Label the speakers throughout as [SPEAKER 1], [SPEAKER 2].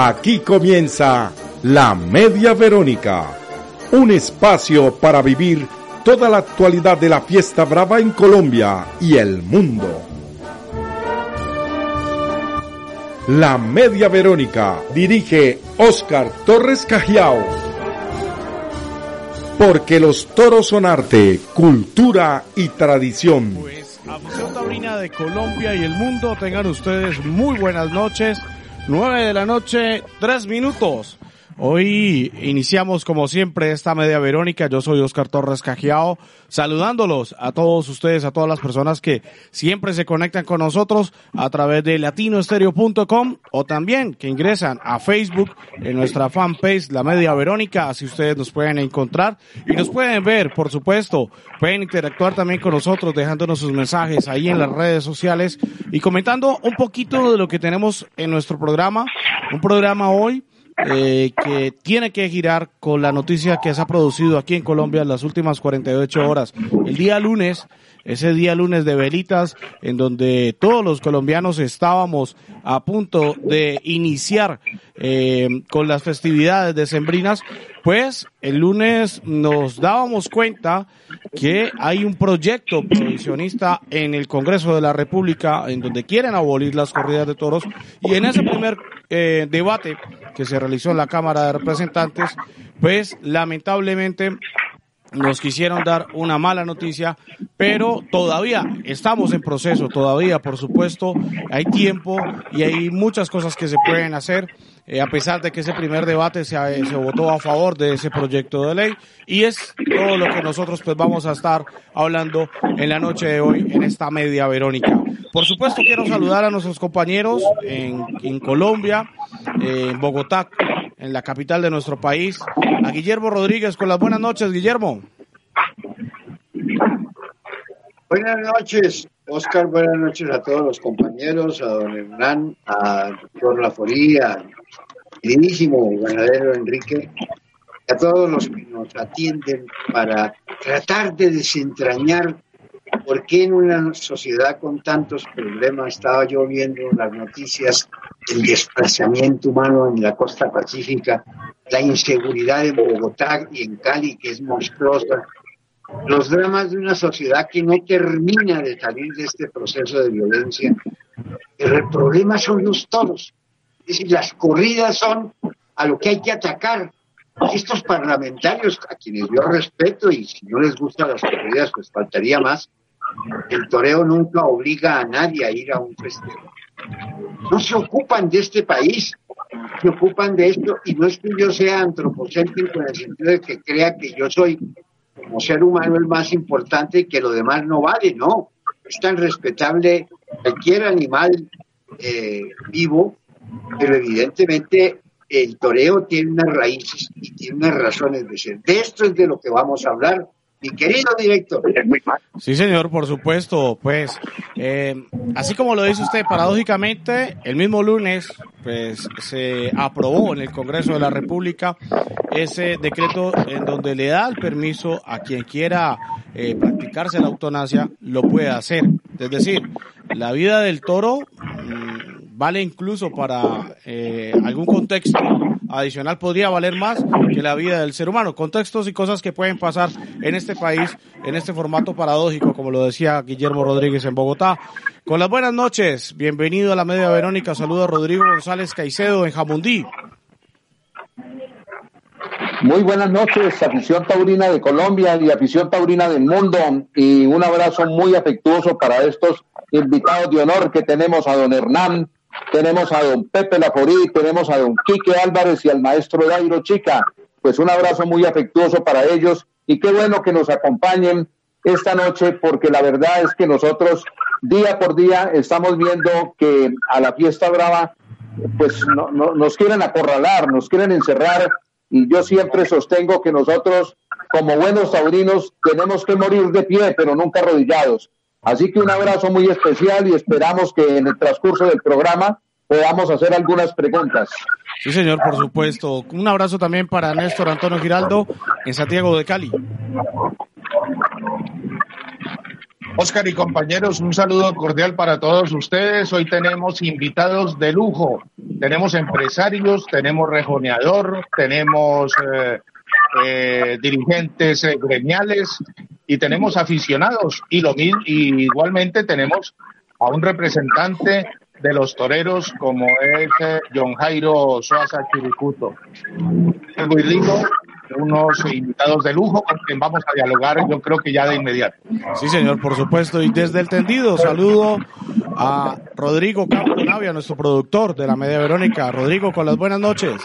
[SPEAKER 1] Aquí comienza La Media Verónica, un espacio para vivir toda la actualidad de la fiesta brava en Colombia y el mundo. La Media Verónica dirige Oscar Torres Cajiao. Porque los toros son arte, cultura y tradición.
[SPEAKER 2] Pues, afición taurina de Colombia y el mundo, tengan ustedes muy buenas noches. 9 de la noche, 3 minutos. Hoy iniciamos como siempre esta media Verónica. Yo soy Oscar Torres Cajiao, saludándolos a todos ustedes, a todas las personas que siempre se conectan con nosotros a través de latinoestereo.com o también que ingresan a Facebook en nuestra fanpage La Media Verónica. Así ustedes nos pueden encontrar y nos pueden ver, por supuesto. Pueden interactuar también con nosotros dejándonos sus mensajes ahí en las redes sociales y comentando un poquito de lo que tenemos en nuestro programa. Un programa hoy eh, que tiene que girar con la noticia que se ha producido aquí en Colombia en las últimas 48 horas. El día lunes, ese día lunes de velitas, en donde todos los colombianos estábamos a punto de iniciar eh, con las festividades decembrinas, pues el lunes nos dábamos cuenta que hay un proyecto provisionista en el Congreso de la República en donde quieren abolir las corridas de toros y en ese primer eh, debate que se realizó en la Cámara de Representantes, pues lamentablemente nos quisieron dar una mala noticia, pero todavía estamos en proceso, todavía, por supuesto, hay tiempo y hay muchas cosas que se pueden hacer, eh, a pesar de que ese primer debate se, se, votó a favor de ese proyecto de ley, y es todo lo que nosotros pues vamos a estar hablando en la noche de hoy en esta media Verónica. Por supuesto, quiero saludar a nuestros compañeros en, en Colombia, eh, en Bogotá, en la capital de nuestro país, a Guillermo Rodríguez con las buenas noches, Guillermo.
[SPEAKER 3] Buenas noches, Oscar, buenas noches a todos los compañeros, a don Hernán, a doctor Laforí, al queridísimo ganadero Enrique, a todos los que nos atienden para tratar de desentrañar por qué en una sociedad con tantos problemas estaba yo viendo las noticias el desplazamiento humano en la costa pacífica, la inseguridad en Bogotá y en Cali, que es monstruosa, los dramas de una sociedad que no termina de salir de este proceso de violencia. Pero el problema son los toros. Es decir, las corridas son a lo que hay que atacar. Estos parlamentarios, a quienes yo respeto, y si no les gustan las corridas, pues faltaría más, el toreo nunca obliga a nadie a ir a un festejo. No se ocupan de este país, se ocupan de esto, y no es que yo sea antropocéntrico en el sentido de que crea que yo soy como ser humano el más importante y que lo demás no vale, no. Es tan respetable cualquier animal eh, vivo, pero evidentemente el toreo tiene unas raíces y tiene unas razones de ser. De esto es de lo que vamos a hablar mi querido director.
[SPEAKER 2] Sí, señor, por supuesto. Pues, eh, así como lo dice usted, paradójicamente, el mismo lunes, pues, se aprobó en el Congreso de la República ese decreto en donde le da el permiso a quien quiera eh, practicarse la eutanasia, lo puede hacer. Es decir, la vida del toro mmm, vale incluso para eh, algún contexto adicional podría valer más que la vida del ser humano. Contextos y cosas que pueden pasar en este país, en este formato paradójico, como lo decía Guillermo Rodríguez en Bogotá. Con las buenas noches, bienvenido a la Media Verónica. Saludo a Rodrigo González Caicedo en Jamundí.
[SPEAKER 4] Muy buenas noches, afición taurina de Colombia y afición taurina del mundo. Y un abrazo muy afectuoso para estos invitados de honor que tenemos a don Hernán, tenemos a don Pepe Laforí, tenemos a don Quique Álvarez y al maestro Dairo Chica. Pues un abrazo muy afectuoso para ellos y qué bueno que nos acompañen esta noche porque la verdad es que nosotros día por día estamos viendo que a la fiesta brava pues no, nos quieren acorralar, nos quieren encerrar y yo siempre sostengo que nosotros como buenos taurinos tenemos que morir de pie pero nunca arrodillados. Así que un abrazo muy especial y esperamos que en el transcurso del programa podamos hacer algunas preguntas.
[SPEAKER 2] Sí, señor, por supuesto. Un abrazo también para Néstor Antonio Giraldo en Santiago de Cali.
[SPEAKER 5] Oscar y compañeros, un saludo cordial para todos ustedes. Hoy tenemos invitados de lujo. Tenemos empresarios, tenemos rejoneador, tenemos eh, eh, dirigentes eh, gremiales y tenemos aficionados. Y, lo, y igualmente tenemos a un representante de los toreros como es eh, John Jairo Suaza Chiricuto. Muy rico, unos invitados de lujo con quien vamos a dialogar yo creo que ya de inmediato.
[SPEAKER 2] Sí, señor, por supuesto. Y desde el tendido saludo a Rodrigo Campo Navia, nuestro productor de la Media Verónica. Rodrigo, con las buenas noches.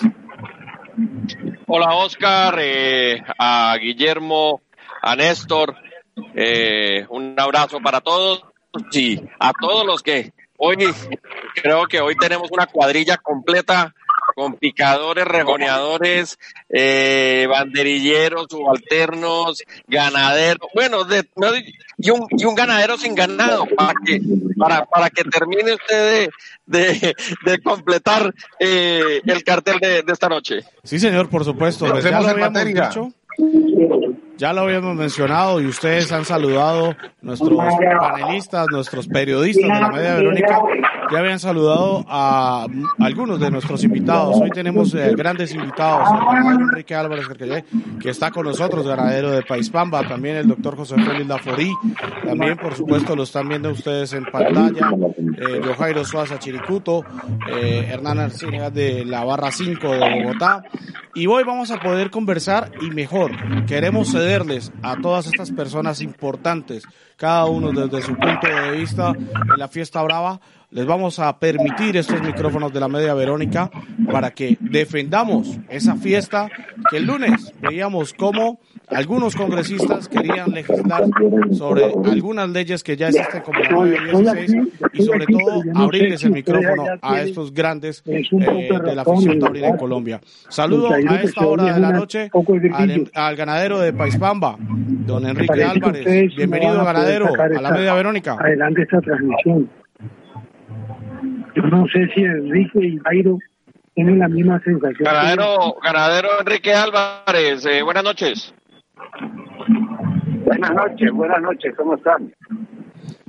[SPEAKER 6] Hola Oscar, eh, a Guillermo, a Néstor, eh, un abrazo para todos y a todos los que hoy creo que hoy tenemos una cuadrilla completa con picadores, rejoneadores, eh, banderilleros, subalternos, ganaderos, bueno, de, y, un, y un ganadero sin ganado, para que, para, para que termine usted de, de, completar eh, el cartel de, esta noche.
[SPEAKER 2] Sí, señor, por supuesto. Pues ya lo habíamos mencionado y ustedes han saludado, nuestros panelistas, nuestros periodistas de la Media Verónica, ya habían saludado a, algunos de nuestros invitados. Hoy tenemos eh, grandes invitados, Enrique Álvarez que está con nosotros, ganadero de País Pamba, también el doctor José Félix Laforí, también por supuesto lo están viendo ustedes en pantalla, eh, Jairo Suaza Chiricuto, eh, Hernán Arcinigas de la Barra 5 de Bogotá, y hoy vamos a poder conversar y mejor, queremos cederles a todas estas personas importantes, cada uno desde su punto de vista en la fiesta brava, les vamos a permitir estos micrófonos de la media Verónica para que defendamos esa fiesta que el lunes veíamos cómo algunos congresistas querían legislar sobre algunas leyes que ya existen como la 916 y sobre todo abrirles el micrófono a estos grandes eh, de la afición taurina en Colombia. Saludo a esta hora de la noche al, al ganadero de Paispamba, don Enrique Álvarez. Bienvenido ganadero a la media Verónica.
[SPEAKER 7] Adelante esta transmisión. Yo no sé si Enrique y Jairo tienen la misma sensación.
[SPEAKER 6] Ganadero, ganadero Enrique Álvarez, eh, buenas noches.
[SPEAKER 7] Buenas noches, buenas noches, ¿cómo están?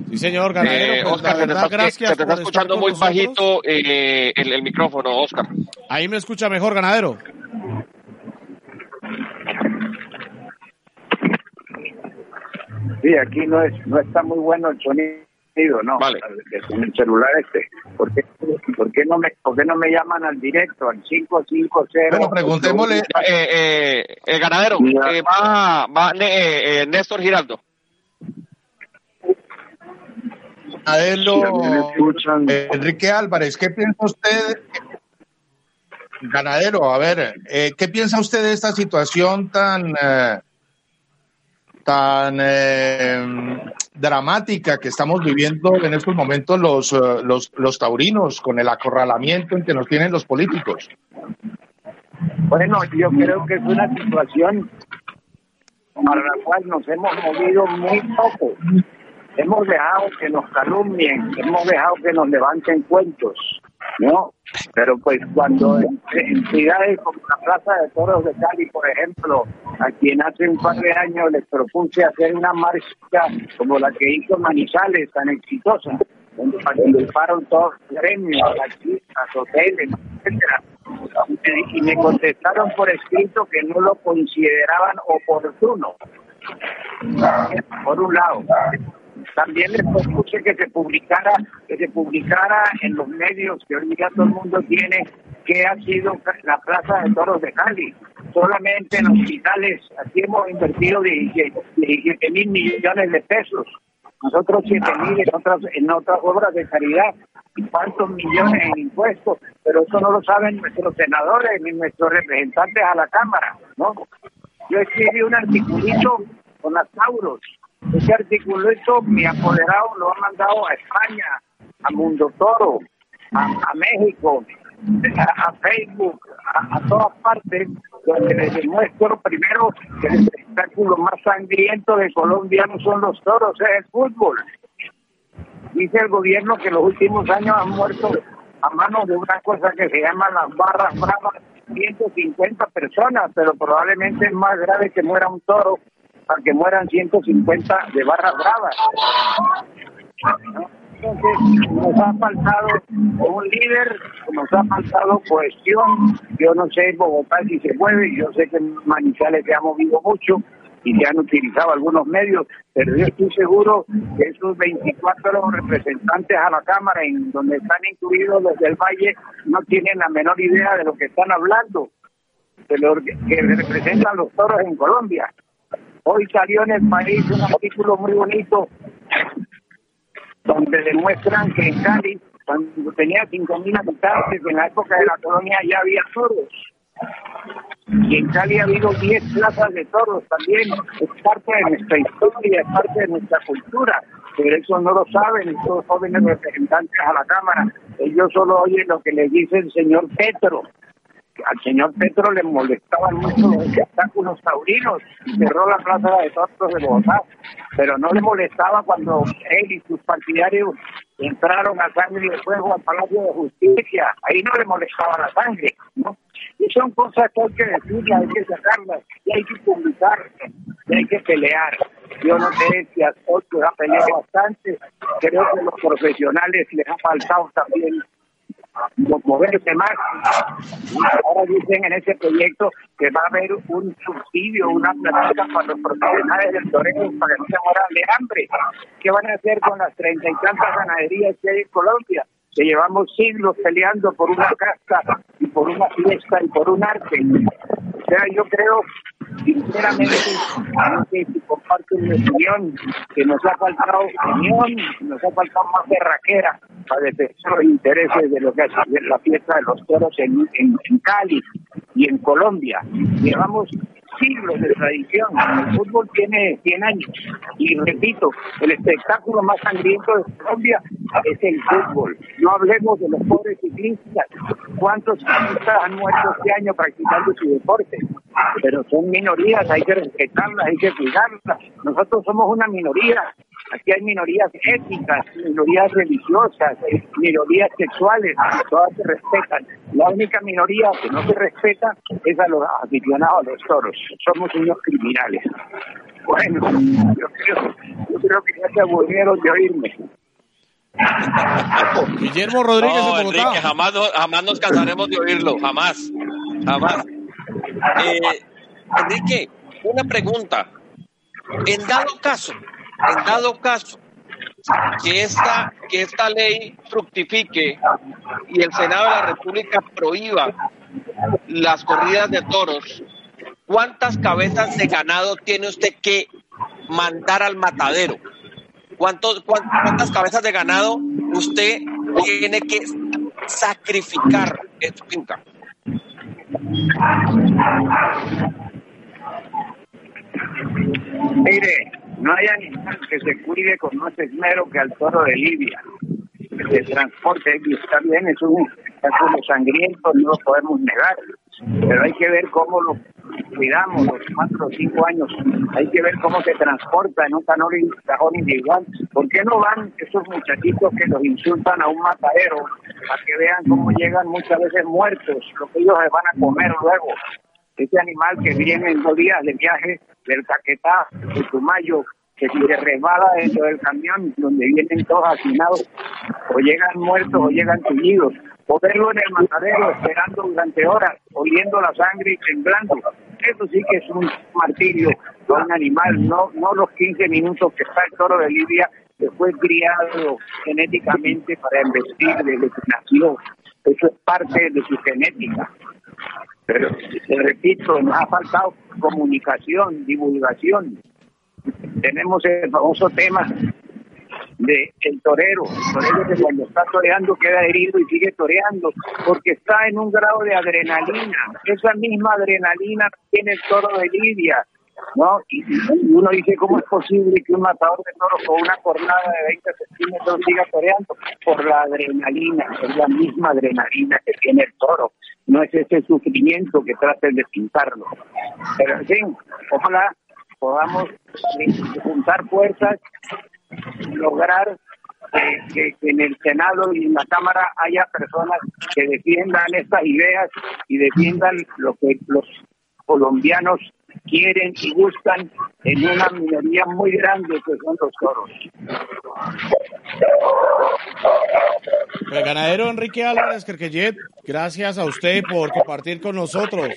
[SPEAKER 2] Sí, señor ganadero. Eh, pues,
[SPEAKER 6] Oscar, te, gracias te está escuchando muy bajito eh, el, el micrófono, Oscar.
[SPEAKER 2] Ahí me escucha mejor, ganadero.
[SPEAKER 7] Sí, aquí no es no está muy bueno el sonido no, vale. con el celular este. ¿Por qué, por qué, no me, ¿Por qué no me llaman al directo, al 550?
[SPEAKER 6] Bueno, preguntémosle, eh, eh, el ganadero, eh, va, va eh, eh, Néstor Giraldo.
[SPEAKER 5] Eh, Enrique Álvarez, ¿qué piensa usted? Ganadero, a ver, eh, ¿qué piensa usted de esta situación tan tan eh, dramática que estamos viviendo en estos momentos los, eh, los, los taurinos con el acorralamiento en que nos tienen los políticos?
[SPEAKER 7] Bueno, yo creo que es una situación para la cual nos hemos movido muy poco. Hemos dejado que nos calumnien, hemos dejado que nos levanten cuentos, ¿no? Pero pues cuando en, ciudades como la Plaza de Toros de Cali, por ejemplo, a quien hace un par de años les propuse hacer una marcha como la que hizo Manizales, tan exitosa, donde participaron todos los gremios, las hoteles, etcétera. Y me contestaron por escrito que no lo consideraban oportuno. Por un lado. También les propuse que se publicara, que se publicara en los medios que hoy día todo el mundo tiene que ha sido la Plaza de Toros de Cali. Solamente en hospitales, aquí hemos invertido 17 mil millones de pesos. Nosotros 7 mil en otras, en otras obras de caridad y cuántos millones en impuestos, pero eso no lo saben nuestros senadores ni nuestros representantes a la Cámara, ¿no? Yo escribí un articulito con las Tauros. Ese articulito mi apoderado lo ha mandado a España, a Mundo Toro, a, México, a, Facebook, a, todas partes, donde les demuestro primero que el espectáculo más sangriento de Colombia no son los toros, es el fútbol. Dice el gobierno que los últimos años han muerto a manos de una cosa que se llama las barras bravas 150 personas, pero probablemente es más grave que muera un toro para que mueran 150 de barras bravas. Entonces, nos ha faltado un líder, nos ha faltado cohesión. Yo no sé Bogotá si se mueve, yo sé que Manizales se ha movido mucho y se han utilizado algunos medios, pero yo estoy seguro que esos 24 representantes a la Cámara, en donde están incluidos los del Valle, no tienen la menor idea de lo que están hablando, de lo que representan los toros en Colombia. Hoy salió en el país un artículo muy bonito donde demuestran que en Cali, cuando tenía 5.000 habitantes, en la época de la colonia ya había toros. Y en Cali ha habido 10 plazas de toros también. Es parte de nuestra historia, es parte de nuestra cultura. Pero eso no lo saben estos jóvenes representantes a la Cámara. Ellos solo oyen lo que les dice el señor Petro al señor Petro le molestaban mucho los espectáculos taurinos cerró la plaza de toros de Bogotá, pero no le molestaba cuando él y sus partidarios entraron a sangre y fuego al Palacio de Justicia, ahí no le molestaba la sangre, ¿no? Y son cosas que hay que decirlas, hay que sacarlas, y hay que publicarlas, y hay que pelear. Yo no sé si a otros ha peleado bastante, creo que los profesionales les ha faltado también moverse más. Ahora dicen en ese proyecto que va a haber un subsidio, una plataforma para los profesionales del toreo para que no se mueran de hambre. ¿Qué van a hacer con las treinta y tantas ganaderías que hay en Colombia? Que llevamos siglos peleando por una casta y por una fiesta y por un arte. O sea, yo creo, sinceramente, sé si comparten mi opinión, que nos ha faltado opinión, nos ha faltado más berraquera para defender los intereses de lo que es la fiesta de los toros en, en, Cali y en Colombia. Llevamos siglos de tradición. El fútbol tiene 100 años. Y repito, el espectáculo más sangriento de Colombia es el fútbol. No hablemos de los pobres ciclistas. ¿Cuántos ciclistas han muerto este año practicando su deporte? Pero son minorías, hay que respetarlas, hay que cuidarlas. Nosotros somos una minoría. Aquí hay minorías étnicas, minorías religiosas, minorías sexuales, todas se respetan. La única minoría que no se respeta es a los aficionados a los toros. Somos unos criminales. Bueno, yo creo, yo creo que ya se aburrieron de oírme.
[SPEAKER 2] Guillermo Rodríguez
[SPEAKER 6] no, Enrique, jamás, jamás nos cansaremos de oírlo, jamás, jamás. Eh, Enrique, una pregunta. En dado caso, en dado caso que esta, que esta ley fructifique y el Senado de la República prohíba las corridas de toros, ¿cuántas cabezas de ganado tiene usted que mandar al matadero? ¿Cuántos, ¿Cuántas cabezas de ganado usted tiene que sacrificar en su finca?
[SPEAKER 7] Mire, no hay animal que se cuide con más esmero que al toro de Libia. El transporte está bien, es un espectáculo sangriento, no lo podemos negar, pero hay que ver cómo lo cuidamos los cuatro o cinco años, hay que ver cómo se transporta en un cajón individual. ¿Por qué no van esos muchachitos que los insultan a un matadero para que vean cómo llegan muchas veces muertos, lo que ellos se van a comer luego? Ese animal que viene en dos días de viaje del Caquetá, del Tumayo, que si se resbala dentro del camión donde vienen todos hacinados, o llegan muertos o llegan tullidos, o verlo en el matadero esperando durante horas, oliendo la sangre y temblando. Eso sí que es un martirio de un animal, no, no los 15 minutos que está el toro de Libia que fue criado genéticamente para investir desde que nació. Eso es parte de su genética. Pero, te repito, nos ha faltado comunicación, divulgación. Tenemos el famoso tema de el torero, el torero que cuando está toreando queda herido y sigue toreando porque está en un grado de adrenalina. Esa misma adrenalina tiene el toro de Lidia, ¿no? Y, uno dice, ¿cómo es posible que un matador de toros con una jornada de 20 centímetros siga toreando? Por la adrenalina, es la misma adrenalina que tiene el toro, no es ese sufrimiento que traten de pintarlo. Pero en fin, ojalá podamos juntar fuerzas lograr que, en el Senado y en la Cámara haya personas que defiendan estas ideas y defiendan lo que los colombianos quieren y buscan en una minoría muy grande que son los toros.
[SPEAKER 2] El ganadero Enrique Álvarez Kerkeyet, gracias a usted por compartir con nosotros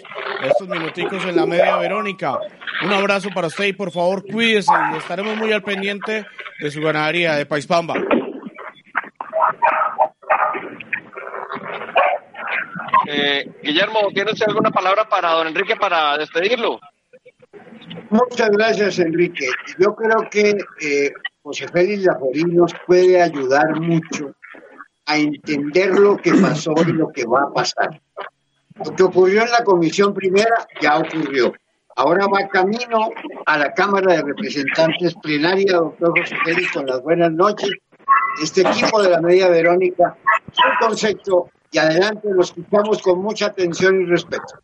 [SPEAKER 2] estos minuticos en la media Verónica. Un abrazo para usted y por favor cuídese y estaremos muy al pendiente de su ganadería de Paispamba.
[SPEAKER 6] Eh, Guillermo, ¿tienes alguna palabra para don Enrique para despedirlo?
[SPEAKER 3] Muchas gracias, Enrique. Yo creo que eh, José Félix Laforí nos puede ayudar mucho a entender lo que pasó y lo que va a pasar. Lo que ocurrió en la comisión primera ya ocurrió. Ahora va camino a la Cámara de Representantes plenaria, doctor José Félix, con las buenas noches. Este equipo de la Media Verónica, su concepto y adelante lo escuchamos con mucha atención y respeto.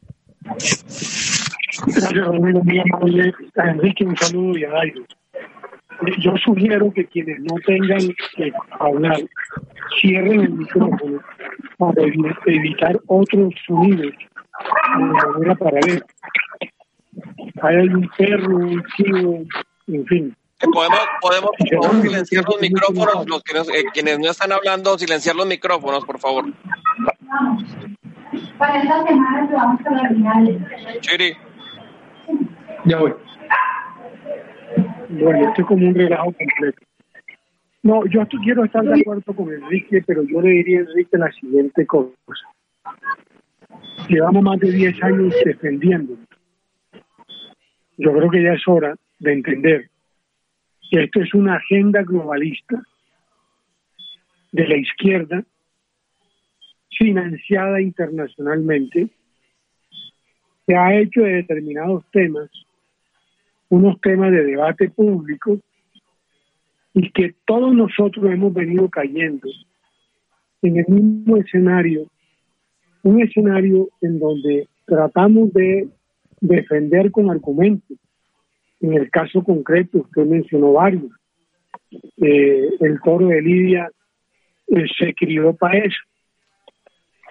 [SPEAKER 8] Gracias, Romero, muy amable. A Enrique, un saludo y a Dairo. Yo sugiero que quienes no tengan que hablar cierren el micrófono para evitar otros sonidos de manera paralela. Hay algún perro, un chivo, en fin.
[SPEAKER 6] Podemos, podemos por favor, silenciar los micrófonos, los que eh, quienes no están hablando, silenciar los micrófonos, por favor.
[SPEAKER 9] Para esta semana vamos a la
[SPEAKER 6] Chiri.
[SPEAKER 8] Ya voy. Bueno, esto es como un relajo completo. No, yo quiero estar de acuerdo con Enrique, pero yo le diría a Enrique la siguiente cosa. Llevamos más de 10 años defendiendo. Yo creo que ya es hora de entender que esto es una agenda globalista de la izquierda financiada internacionalmente que ha hecho de determinados temas unos temas de debate público y que todos nosotros hemos venido cayendo en el mismo escenario, un escenario en donde tratamos de defender con argumentos. En el caso concreto, usted mencionó varios. Eh, el toro de Lidia eh, se crió para eso.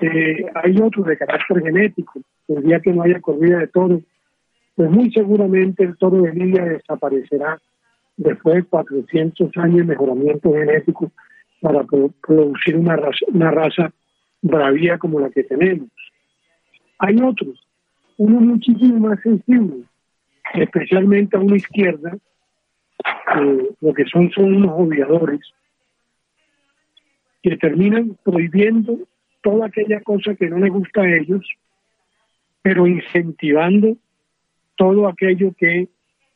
[SPEAKER 8] Eh, hay otros de carácter genético. El día que no haya corrida de toros, pues muy seguramente el toro de Lidia desaparecerá después de 400 años de mejoramiento genético para producir una raza, una raza bravía como la que tenemos. Hay otros, unos muchísimo más sensibles, especialmente a una izquierda, lo que son son unos odiadores, que terminan prohibiendo toda aquella cosa que no les gusta a ellos, pero incentivando todo aquello que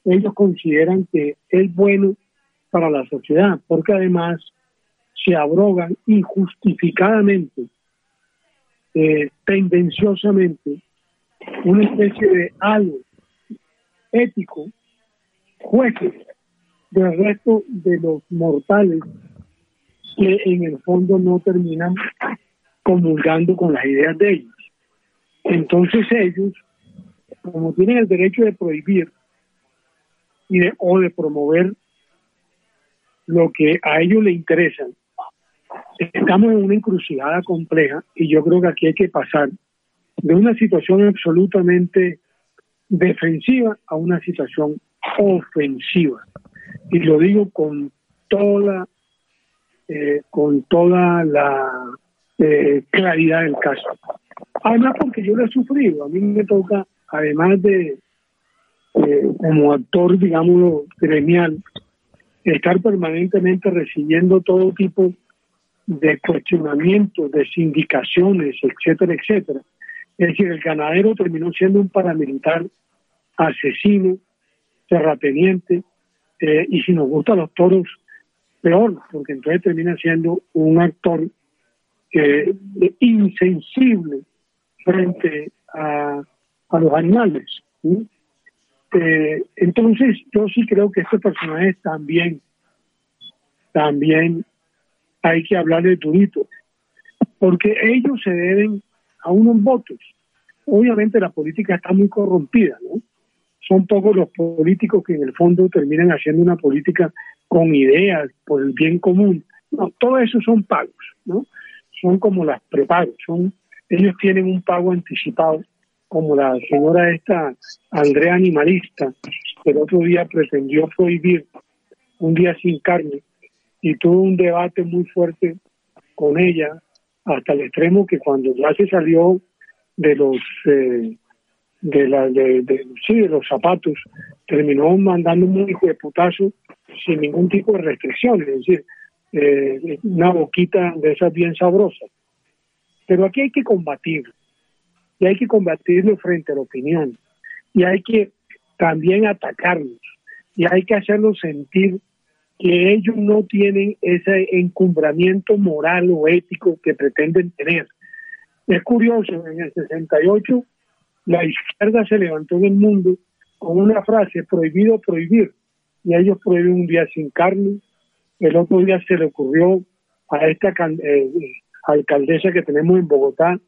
[SPEAKER 8] ellos consideran que es bueno para la sociedad, porque además se abrogan injustificadamente, eh, tendenciosamente, una especie de algo ético, jueces del resto de los mortales que en el fondo no terminan comulgando con las ideas de ellos. Entonces ellos como tienen el derecho de prohibir y de, o de promover lo que a ellos les interesa, estamos en una encrucijada compleja y yo creo que aquí hay que pasar de una situación absolutamente defensiva a una situación ofensiva. Y lo digo con toda, eh, con toda la eh, claridad del caso. Además porque yo lo he sufrido, a mí me toca además de como actor, digámoslo, gremial, estar permanentemente recibiendo todo tipo de cuestionamientos, de sindicaciones, etcétera, etcétera. Es decir, el ganadero terminó siendo un paramilitar asesino, terrateniente, eh, y si nos gustan los toros, peor, porque entonces termina siendo un actor eh, insensible frente a, los animales. Eh, entonces, yo sí creo que este personaje también, también hay que hablarle de turito, porque ellos se deben a unos votos. Obviamente la política está muy corrompida, ¿no? Son pocos los políticos que en el fondo terminan haciendo una política con ideas por el bien común. No, todo eso son pagos, ¿no? Son como las prepagos, son ellos tienen un pago anticipado, como la señora esta Andrea Animalista, que el otro día pretendió prohibir un día sin carne y tuvo un debate muy fuerte con ella hasta el extremo que cuando ya se salió de los eh, de la sí, de los zapatos terminó mandando un hijo de putazo sin ningún tipo de restricciones es decir eh, una boquita de esas bien sabrosas pero aquí hay que combatirlo y hay que combatirlo frente a la opinión y hay que también atacarlos y hay que hacerlos sentir que ellos no tienen ese encumbramiento moral o ético que pretenden tener. Es curioso, en el 68 la izquierda se levantó en el mundo con una frase, prohibido prohibir, y ellos prohíben un día sin carne, el otro día se le ocurrió a esta eh, alcaldesa que tenemos en Bogotá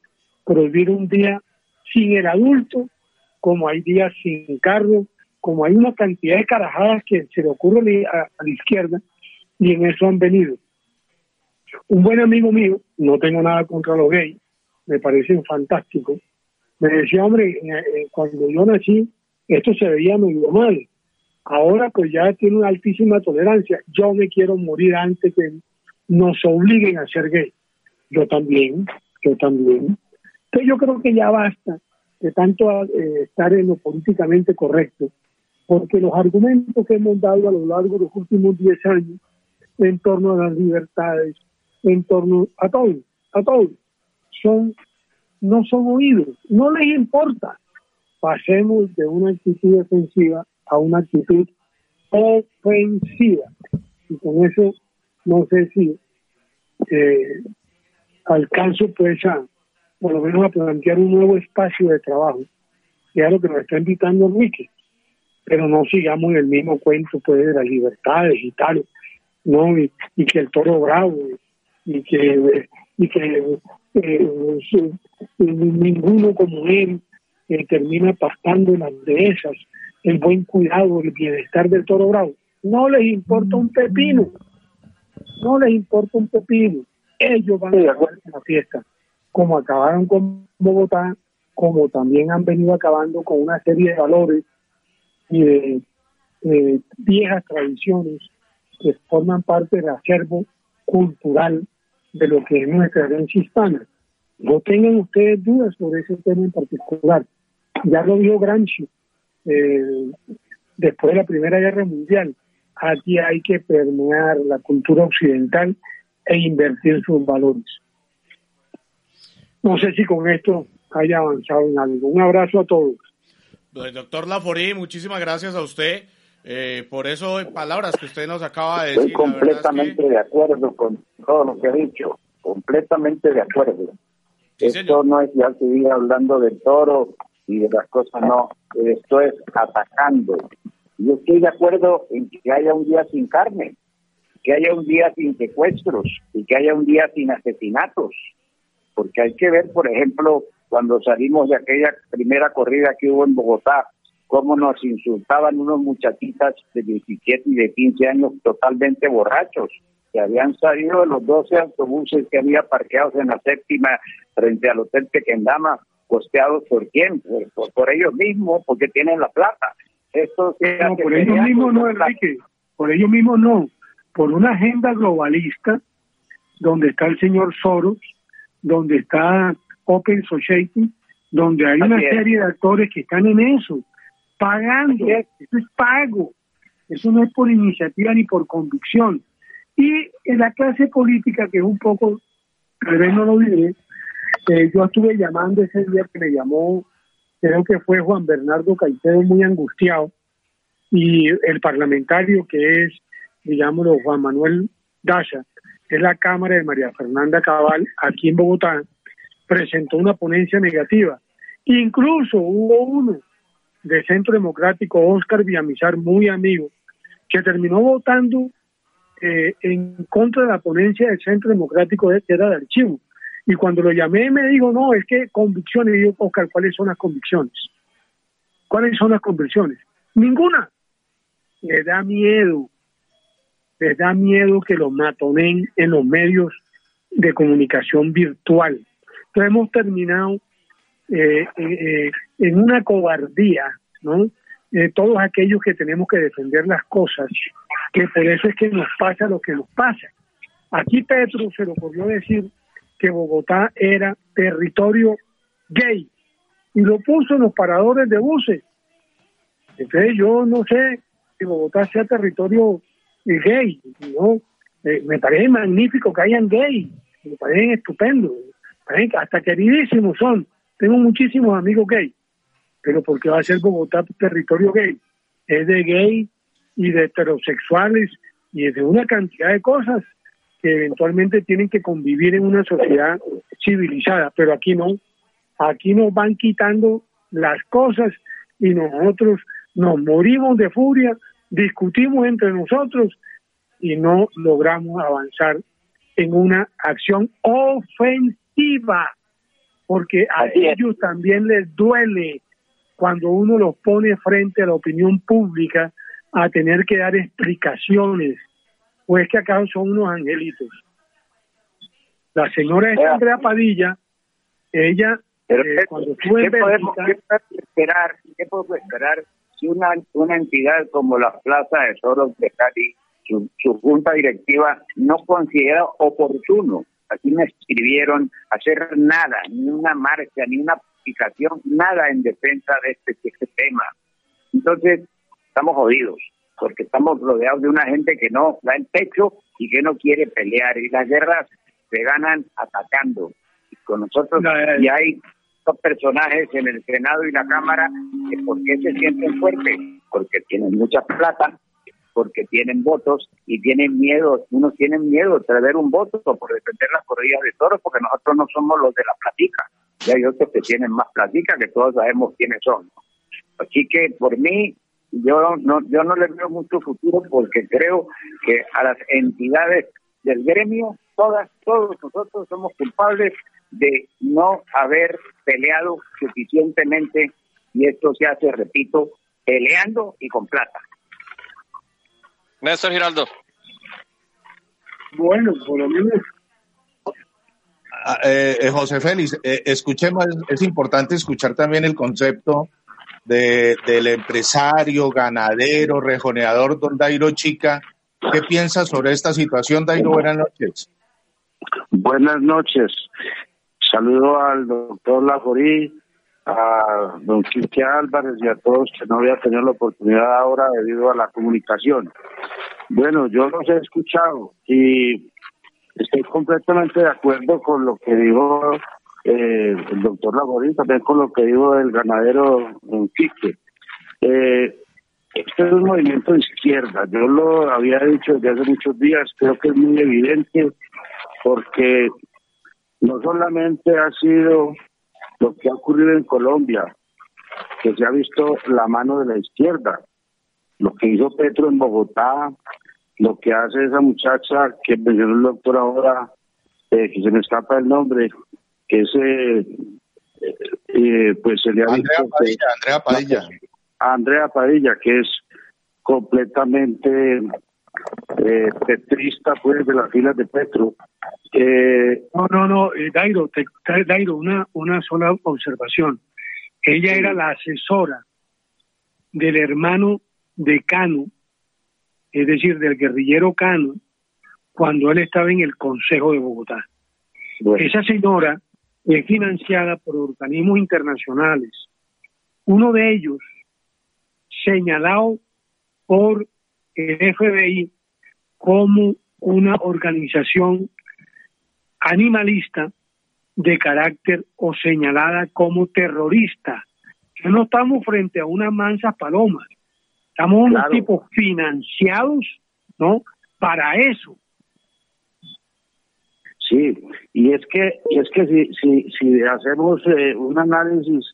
[SPEAKER 8] prohibir un día sin el adulto, como hay días sin carro, como hay una cantidad de carajadas que se le ocurre a, la izquierda, y en eso han venido. Un buen amigo mío, no tengo nada contra los gays, me parecen fantásticos, me decía, hombre, eh, eh, cuando yo nací, esto se veía muy mal. Ahora pues ya tiene una altísima tolerancia. Yo me quiero morir antes que nos obliguen a ser gay. Yo también, yo también. Entonces yo creo que ya basta de tanto eh, estar en lo políticamente correcto porque los argumentos que hemos dado a lo largo de los últimos 10 años en torno a las libertades, en torno a todo, a todo, son, no son oídos, no les importa. Pasemos de una actitud defensiva a una actitud ofensiva. Y con eso no sé si eh, alcanzo pues a, por lo menos a plantear un nuevo espacio de trabajo, que es lo que nos está invitando Enrique pero no sigamos en el mismo cuento pues de las libertades y tal, ¿no? Y, que el toro bravo y que y que eh, ninguno como él eh, termina pastando en las dehesas el buen cuidado, el bienestar del toro bravo. No les importa un pepino, no les importa un pepino. Ellos van a acabar con la fiesta, como acabaron con Bogotá, como también han venido acabando con una serie de valores y de viejas tradiciones que forman parte del acervo cultural de lo que es nuestra herencia hispana. No tengan ustedes dudas sobre ese tema en particular. Ya lo dijo Gramsci eh, después de la Primera Guerra Mundial. Aquí hay que permear la cultura occidental e invertir sus valores. No sé si con esto haya avanzado en algo. Un abrazo a todos.
[SPEAKER 2] Doctor Laforí, muchísimas gracias a usted eh, por eso palabras que usted nos acaba de decir.
[SPEAKER 7] Estoy completamente de acuerdo con todo lo que ha dicho, completamente de acuerdo. esto no es ya seguir hablando del toro y de las cosas, no, esto es atacando. Yo estoy de acuerdo en que haya un día sin carne, que haya un día sin secuestros y que haya un día sin asesinatos, porque hay que ver, por ejemplo, cuando salimos de aquella primera corrida que hubo en Bogotá, cómo nos insultaban unos muchachitas de 17 y de 15 años totalmente borrachos, que habían salido de los 12 autobuses que había parqueados en la séptima frente al Hotel Pequendama, costeados por quién, por, ellos mismos, porque tienen la plata. Esto
[SPEAKER 8] no, por ellos mismos no, Enrique, por ellos mismos no, por una agenda globalista donde está el señor Soros, donde está Open Society, donde hay una serie de actores que están en eso, pagando, eso es pago. Eso no es por iniciativa ni por convicción. Y en la clase política, que es un poco, tal vez no lo diré, eh, yo estuve llamando ese día que me llamó, creo que fue Juan Bernardo Caicedo, muy angustiado, y el parlamentario que es, digámoslo, Juan Manuel Daza, es la Cámara de María Fernanda Cabal, aquí en Bogotá, presentó una ponencia negativa. Incluso hubo uno de Centro Democrático, Oscar Villamizar, muy amigo, que terminó votando eh, en contra de la ponencia del Centro Democrático de, que era de archivo. Y cuando lo llamé me dijo, no, es que convicciones. Y yo, Oscar, ¿cuáles son las convicciones? ¿Cuáles son las convicciones? Ninguna. Le da miedo, les da miedo que los matonen en los medios de comunicación virtual. Entonces hemos terminado eh, eh, en una cobardía, ¿no? Eh, todos aquellos que tenemos que defender las cosas, que por eso es que nos pasa lo que nos pasa. Aquí Petro se le ocurrió decir que Bogotá era territorio gay y lo puso en los paradores de buses. Entonces yo no sé si Bogotá sea territorio gay, ¿no? me parece magnífico que hayan gay, me parece estupendo, hasta queridísimos son. Tengo muchísimos amigos gay, pero ¿por qué va a ser Bogotá territorio gay? Es de gay y de heterosexuales y de una cantidad de cosas que eventualmente tienen que convivir en una sociedad civilizada, pero aquí no. Aquí nos van quitando las cosas y nosotros nos morimos de furia, discutimos entre nosotros y no logramos avanzar en una acción ofensiva, porque a ellos también les duele cuando uno los pone frente a la opinión pública a tener que dar explicaciones, o es que acaso son unos angelitos. La señora es Andrea Padilla, ella eh, cuando
[SPEAKER 7] ¿qué, podemos, esperar? ¿Qué podemos esperar si una, una entidad como la Plaza de Soros de Cali su, junta directiva no considera oportuno, así me escribieron, hacer nada, ni una marcha, ni una aplicación, nada en defensa de este, este tema. Entonces, estamos jodidos, porque estamos rodeados de una gente que no da el pecho y que no quiere pelear, y las guerras se ganan atacando. Y con nosotros, y hay dos personajes en el Senado y la Cámara, que ¿por qué se sienten fuertes? Porque tienen mucha plata, porque tienen votos y tienen miedo, unos tienen miedo de traer un voto por defender las corridas de toros, porque nosotros no somos los de la platica, y hay otros que tienen más platica que todos sabemos quiénes son. Así que por mí, yo no, yo no le veo mucho futuro porque creo que a las entidades del gremio, todas, todos nosotros somos culpables de no haber peleado suficientemente y esto se hace, repito, peleando y con plata.
[SPEAKER 6] Néstor Giraldo.
[SPEAKER 8] Bueno, por lo menos.
[SPEAKER 5] Ah, eh, eh, José Félix, eh, escuchemos, es importante escuchar también el concepto de, del empresario, ganadero, rejoneador, don Dairo Chica. ¿Qué piensa sobre esta situación, Dairo? Buenas noches.
[SPEAKER 10] Buenas noches. Saludo al doctor Lajorí, a don Cristian Álvarez y a todos que no había tenido la oportunidad ahora debido a la comunicación. Bueno, yo los he escuchado y estoy completamente de acuerdo con lo que dijo eh, el doctor Laborín, también con lo que dijo el ganadero Quique. Eh, este es un movimiento de izquierda, yo lo había dicho desde hace muchos días, creo que es muy evidente porque no solamente ha sido lo que ha ocurrido en Colombia, que se ha visto la mano de la izquierda, lo que hizo Petro en Bogotá, lo que hace esa muchacha que mencionó el doctor ahora, eh, que se me escapa el nombre, que es, eh, eh, pues se le ha
[SPEAKER 5] Andrea Padilla, Andrea Padilla.
[SPEAKER 10] Andrea Padilla, que es completamente eh, petrista pues de las filas de Petro.
[SPEAKER 8] Eh, no, no, no, eh, Dairo, Dairo, una, una sola observación. Ella era la asesora del hermano de Cano, es decir, del guerrillero Cano, cuando él estaba en el Consejo de Bogotá. Esa señora es financiada por organismos internacionales. Uno de ellos, señalado por el FBI como una organización animalista de carácter o señalada como terrorista. No estamos frente a una mansa paloma, estamos unos tipos financiados, ¿no? Para eso.
[SPEAKER 10] Sí, y es que y es que si si, si hacemos eh, un análisis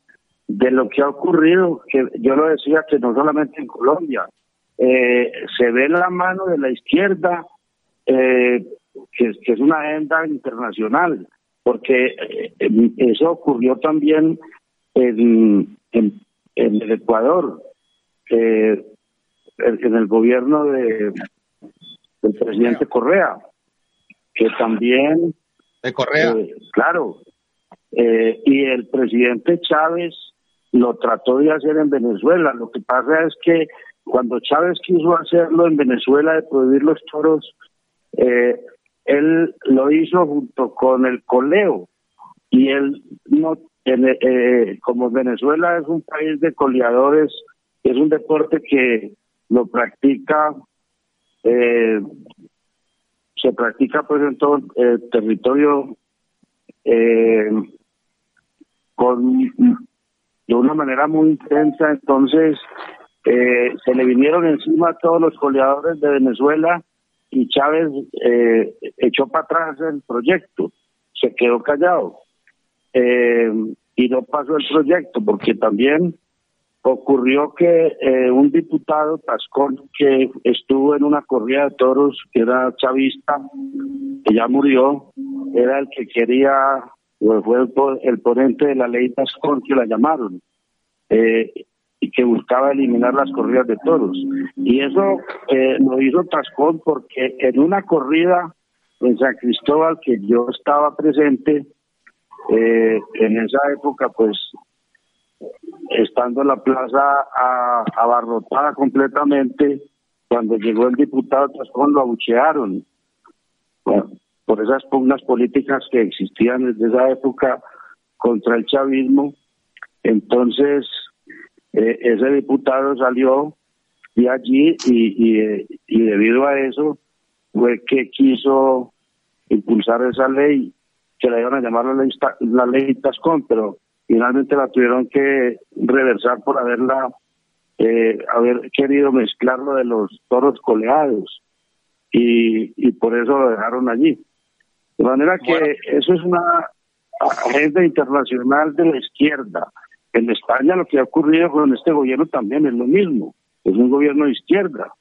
[SPEAKER 10] de lo que ha ocurrido, que yo lo decía que no solamente en Colombia, eh, se ve la mano de la izquierda, eh, que, es una agenda internacional, porque eh, eso ocurrió también en, en, el Ecuador, en el gobierno de del presidente Correa, que también...
[SPEAKER 5] De Correa.
[SPEAKER 10] claro. y el presidente Chávez lo trató de hacer en Venezuela. Lo que pasa es que cuando Chávez quiso hacerlo en Venezuela de prohibir los toros, eh, él lo hizo junto con el coleo y él no, eh, como Venezuela es un país de coleadores, es un deporte que lo practica, eh, se practica pues en todo el territorio con de una manera muy intensa, entonces eh, se le vinieron encima a todos los coleadores de Venezuela y Chávez eh, echó para atrás el proyecto, se quedó callado eh, y no pasó el proyecto porque también ocurrió que un diputado Tascón que estuvo en una corrida de toros que era chavista que ya murió era el que quería fue el, ponente de la ley Tascón que la llamaron, eh, y que buscaba eliminar las corridas de toros. Y eso eh, lo hizo Tascón porque en una corrida en San Cristóbal que yo estaba presente, eh, en esa época, pues, estando la plaza abarrotada completamente, cuando llegó el diputado Tascón lo abuchearon por esas pugnas políticas que existían desde esa época contra el chavismo. Entonces, eh, ese diputado salió de allí y, y, debido a eso fue que quiso impulsar esa ley, que la iban a llamar la ley, la ley Tascón, pero finalmente la tuvieron que reversar por haberla, eh, haber querido mezclar lo de los toros coleados y, y por eso lo dejaron allí. De manera que eso es una agenda internacional de la izquierda. En España lo que ha ocurrido con este gobierno también es lo mismo. Es un gobierno de izquierda.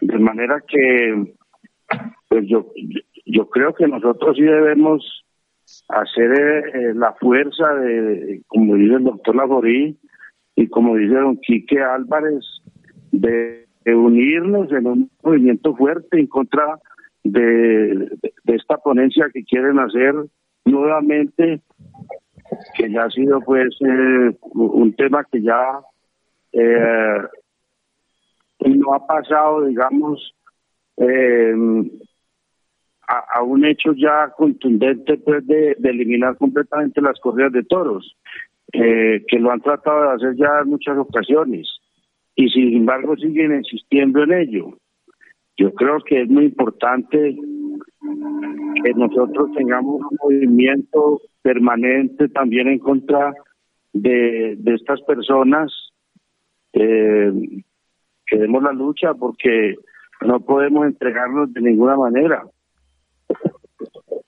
[SPEAKER 10] De manera que pues yo, yo creo que nosotros sí debemos hacer eh, la fuerza de, como dice el doctor Laborí y como dice don Quique Álvarez, de, unirnos en un movimiento fuerte en contra de, esta ponencia que quieren hacer nuevamente, que ya ha sido pues eh, un tema que ya eh, no ha pasado, digamos, eh, a, un hecho ya contundente pues de, eliminar completamente las corridas de toros, que lo han tratado de hacer ya en muchas ocasiones y sin embargo siguen insistiendo en ello. Yo creo que es muy importante que nosotros tengamos un movimiento permanente también en contra de, estas personas, eh, que demos la lucha porque no podemos entregarnos de ninguna manera.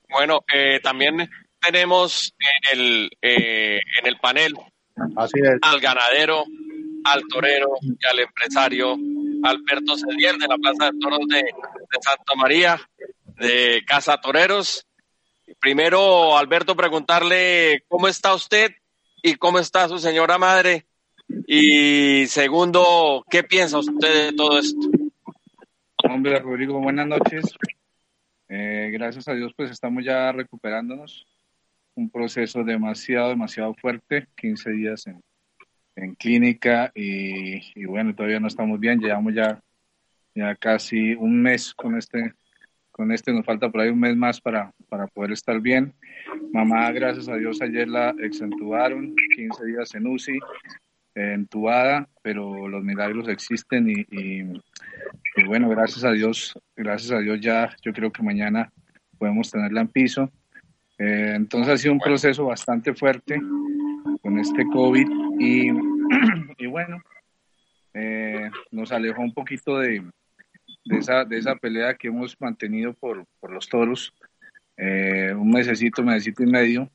[SPEAKER 6] Bueno, eh, también tenemos en el, eh, en el panel al ganadero, al torero y al empresario Alberto Cedier de la Plaza de Toros de, Santa María, de Casa Toreros. Primero, Alberto, preguntarle cómo está usted y cómo está su señora madre. Y segundo, ¿qué piensa usted de todo esto?
[SPEAKER 11] Hombre, Rodrigo, buenas noches. Eh, gracias a Dios, pues estamos ya recuperándonos. Un proceso demasiado, demasiado fuerte, 15 días en, en clínica y, bueno, todavía no estamos bien, llevamos ya, ya casi un mes con este, con este, nos falta por ahí un mes más para, para poder estar bien. Mamá, gracias a Dios, ayer la exentuaron, 15 días en UCI, eh, entubada, pero los milagros existen y, y, y bueno, gracias a Dios, gracias a Dios ya yo creo que mañana podemos tenerla en piso. Eh, entonces ha sido un proceso bastante fuerte con este COVID y, y bueno, eh, nos alejó un poquito de, de, esa, de esa pelea que hemos mantenido por, por los toros, eh, un mesecito, mesecito y medio,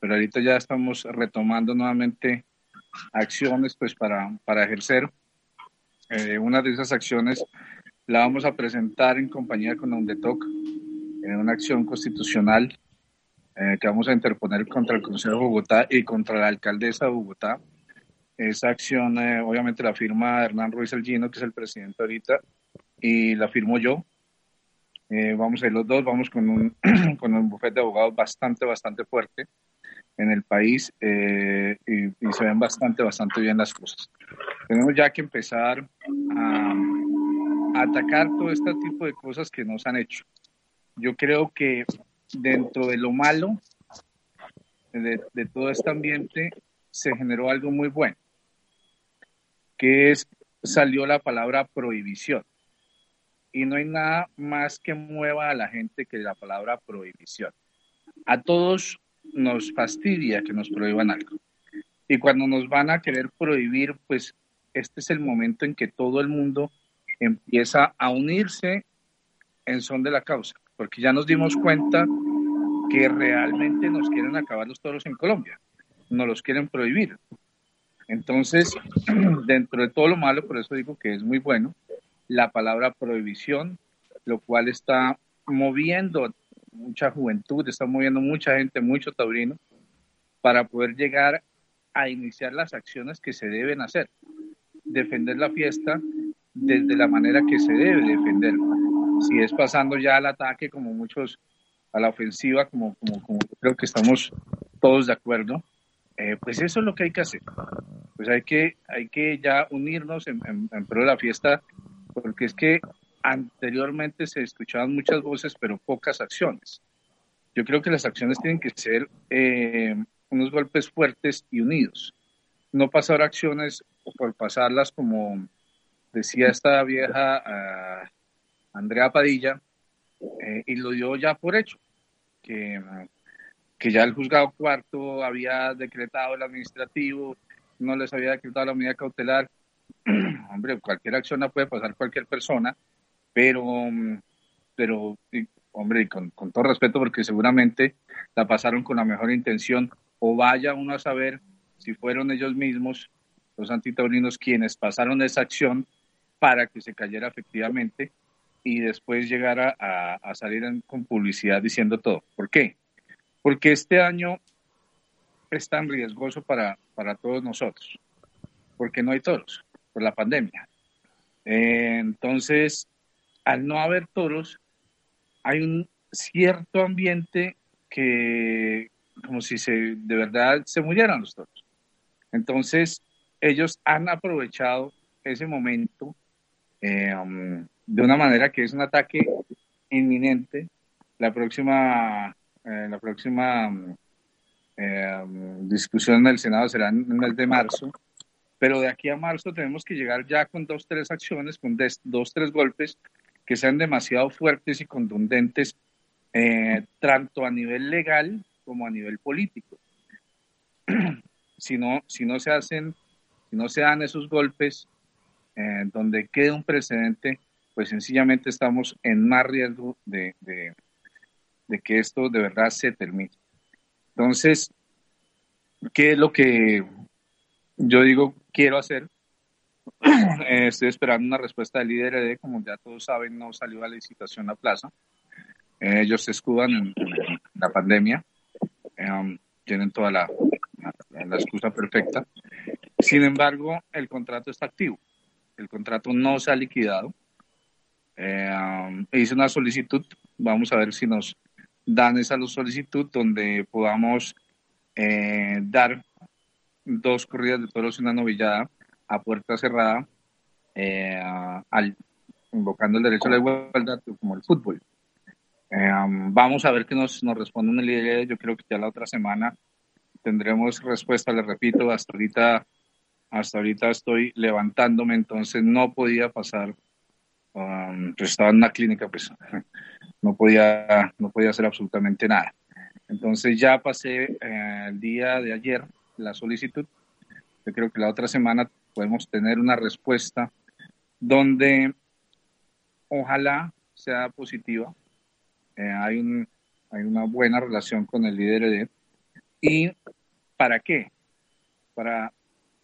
[SPEAKER 11] pero ahorita ya estamos retomando nuevamente acciones pues para, para ejercer. Eh, una de esas acciones la vamos a presentar en compañía con UNDETOC, en una acción constitucional eh, que vamos a interponer contra el Consejo de Bogotá y contra la alcaldesa de Bogotá. Esa acción eh, obviamente la firma Hernán Ruiz Elgino, que es el presidente ahorita, y la firmo yo. Eh, vamos a ir los dos, vamos con un, con un bufete de abogados bastante, bastante fuerte en el país eh, y, y, se ven bastante, bastante bien las cosas. Tenemos ya que empezar a, a atacar todo este tipo de cosas que nos han hecho. Yo creo que dentro de lo malo de, de todo este ambiente se generó algo muy bueno, que es, salió la palabra prohibición. Y no hay nada más que mueva a la gente que la palabra prohibición. A todos nos fastidia que nos prohíban algo. Y cuando nos van a querer prohibir, pues este es el momento en que todo el mundo empieza a unirse en son de la causa, porque ya nos dimos cuenta que realmente nos quieren acabar los toros en Colombia, nos los quieren prohibir. Entonces, dentro de todo lo malo, por eso digo que es muy bueno, la palabra prohibición, lo cual está moviendo mucha juventud, está moviendo mucha gente, mucho taurino, para poder llegar a iniciar las acciones que se deben hacer. Defender la fiesta desde la manera que se debe defender. Si es pasando ya al ataque, como muchos, a la ofensiva, como, creo que estamos todos de acuerdo, eh, pues eso es lo que hay que hacer. Pues hay que, hay que ya unirnos en pro de la fiesta, porque es que anteriormente se escuchaban muchas voces, pero pocas acciones. Yo creo que las acciones tienen que ser eh, unos golpes fuertes y unidos. No pasar acciones por pasarlas como decía esta vieja uh, Andrea Padilla, eh, y lo dio ya por hecho, que, que ya el juzgado cuarto había decretado el administrativo, no les había decretado la medida cautelar. Hombre, cualquier acción la puede pasar cualquier persona, pero, pero hombre, con, con, todo respeto, porque seguramente la pasaron con la mejor intención, o vaya uno a saber si fueron ellos mismos, los antitaurinos, quienes pasaron esa acción para que se cayera efectivamente y después llegara a, a salir en, con publicidad diciendo todo. ¿Por qué? Porque este año es tan riesgoso para, para todos nosotros, porque no hay toros, por la pandemia. Eh, entonces, al no haber toros, hay un cierto ambiente que, como si se, de verdad se murieran los toros. Entonces, ellos han aprovechado ese momento um, de una manera que es un ataque inminente. La próxima, eh, la próxima eh, discusión en el Senado será en el mes de marzo, pero de aquí a marzo tenemos que llegar ya con dos, tres acciones, con des, dos, tres golpes que sean demasiado fuertes y contundentes, eh, tanto a nivel legal como a nivel político. si, no, si no se hacen, si no se dan esos golpes eh, donde quede un precedente, pues sencillamente estamos en más riesgo de, de, de que esto de verdad se termine. Entonces, ¿qué es lo que yo digo quiero hacer? Eh, estoy esperando una respuesta del IDRD, como ya todos saben, no salió a la licitación la plaza. Eh, ellos se escudan en, en la pandemia, eh, tienen toda la, la, la, excusa perfecta. Sin embargo, el contrato está activo, el contrato no se ha liquidado. Um, hice una solicitud, vamos a ver si nos dan esa solicitud donde podamos dar dos corridas de toros y una novillada a puerta cerrada, eh, al, invocando el derecho a la igualdad como el fútbol. Eh, vamos a ver qué nos, nos responden el IDL. Yo creo que ya la otra semana tendremos respuesta, les repito, hasta ahorita hasta ahorita estoy levantándome, entonces no podía pasar, um, pues estaba en una clínica, pues no podía, no podía hacer absolutamente nada. Entonces ya pasé eh, el día de ayer la solicitud. Yo creo que la otra semana podemos tener una respuesta donde ojalá sea positiva. Eh, hay, un, hay una buena relación con el líder de ¿Y para qué? Para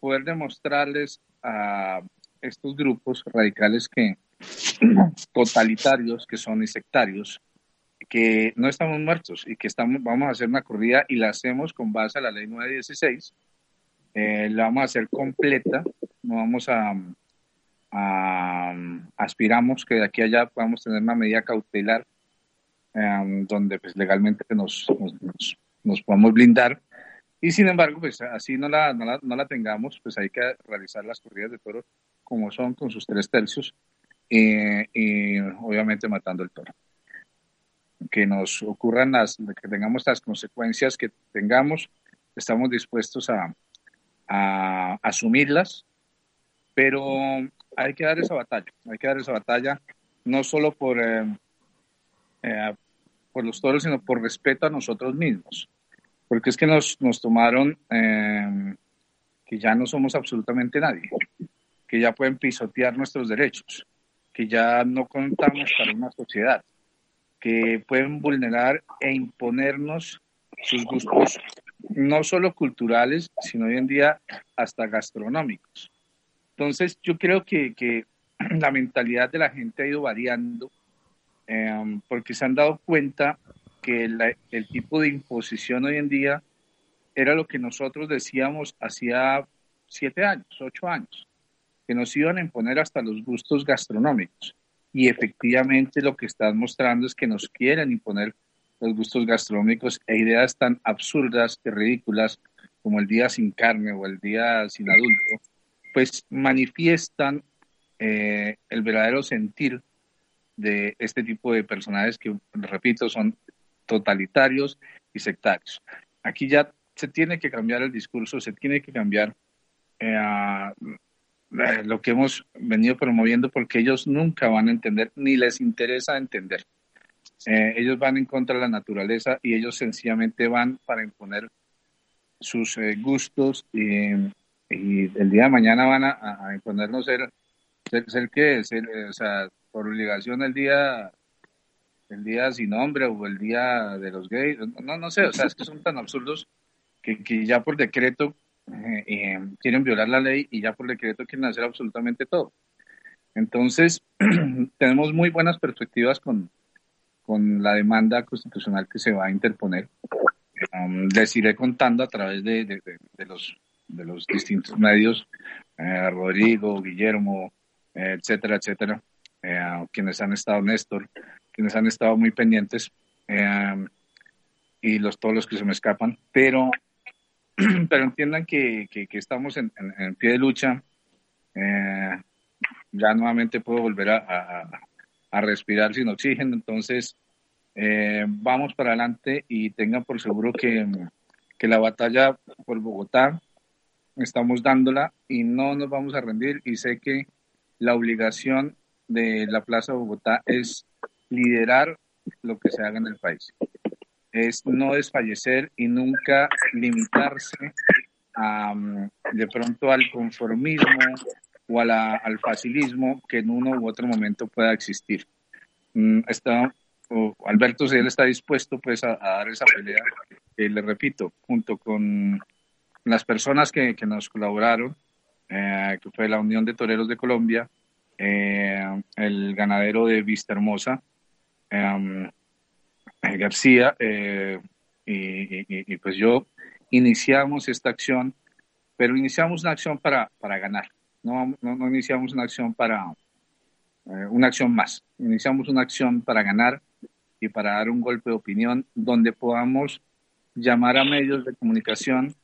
[SPEAKER 11] poder demostrarles a estos grupos radicales que totalitarios que son sectarios que no estamos muertos y que estamos vamos a hacer una corrida y la hacemos con base a la ley 916 eh, la vamos a hacer completa no vamos a, aspiramos que de aquí a allá podamos tener una medida cautelar em, donde pues legalmente nos, nos, nos podamos blindar y sin embargo, pues así no la, no la, no la tengamos, pues hay que realizar las corridas de toros como son, con sus tres tercios, eh, y obviamente matando el toro. Que nos ocurran las, que tengamos las consecuencias que tengamos, estamos dispuestos a, a asumirlas, pero hay que dar esa batalla, hay que dar esa batalla no solo por, eh, eh, por los toros, sino por respeto a nosotros mismos porque es que nos, nos tomaron em, que ya no somos absolutamente nadie, que ya pueden pisotear nuestros derechos, que ya no contamos para una sociedad, que pueden vulnerar e imponernos sus gustos, no solo culturales, sino hoy en día hasta gastronómicos. Entonces, yo creo que, que la mentalidad de la gente ha ido variando em, porque se han dado cuenta que el tipo de imposición hoy en día era lo que nosotros decíamos hacía siete años, ocho años, que nos iban a imponer hasta los gustos gastronómicos. Y efectivamente lo que están mostrando es que nos quieren imponer los gustos gastronómicos e ideas tan absurdas y ridículas como el día sin carne o el día sin adulto, pues manifiestan eh, el verdadero sentir de este tipo de personajes que, repito, son totalitarios y sectarios. Aquí ya se tiene que cambiar el discurso, se tiene que cambiar eh, eh, lo que hemos venido promoviendo porque ellos nunca van a entender ni les interesa entender. Eh, ellos van en contra de la naturaleza y ellos sencillamente van para imponer sus gustos y, el día de mañana van a, imponernos ser, ser, ser, o sea, por obligación el día el día sin nombre o el día de los gays, no, no sé, o sea, es que son tan absurdos que, que ya por decreto eh, eh, quieren violar la ley y ya por decreto quieren hacer absolutamente todo. Entonces, tenemos muy buenas perspectivas con, con la demanda constitucional que se va a interponer. Um, les iré contando a través de, de, de, los, de los distintos medios, eh, Rodrigo, Guillermo, etcétera, etcétera, quienes han estado, Néstor, quienes han estado muy pendientes eh, y los, todos los que se me escapan, pero, pero entiendan que, que, estamos en, en, pie de lucha. Eh, ya nuevamente puedo volver a, a, respirar sin oxígeno, entonces eh, vamos para adelante y tengan por seguro que, que la batalla por Bogotá estamos dándola y no nos vamos a rendir y sé que la obligación de la Plaza de Bogotá es liderar lo que se haga en el país. Es no desfallecer y nunca limitarse a, mm, de pronto al conformismo o al facilismo que en uno u otro momento pueda existir. Mm, está, Alberto, si él está dispuesto pues a, dar esa pelea, eh, le repito, junto con las personas que, que nos colaboraron, eh, que fue la Unión de Toreros de Colombia, eh, el ganadero de Vista Hermosa, Em, eh, García eh, y, pues yo iniciamos esta acción, pero iniciamos una acción para, para ganar, no, no, iniciamos una acción para eh, una acción más, iniciamos una acción para ganar y para dar un golpe de opinión donde podamos llamar a medios de comunicación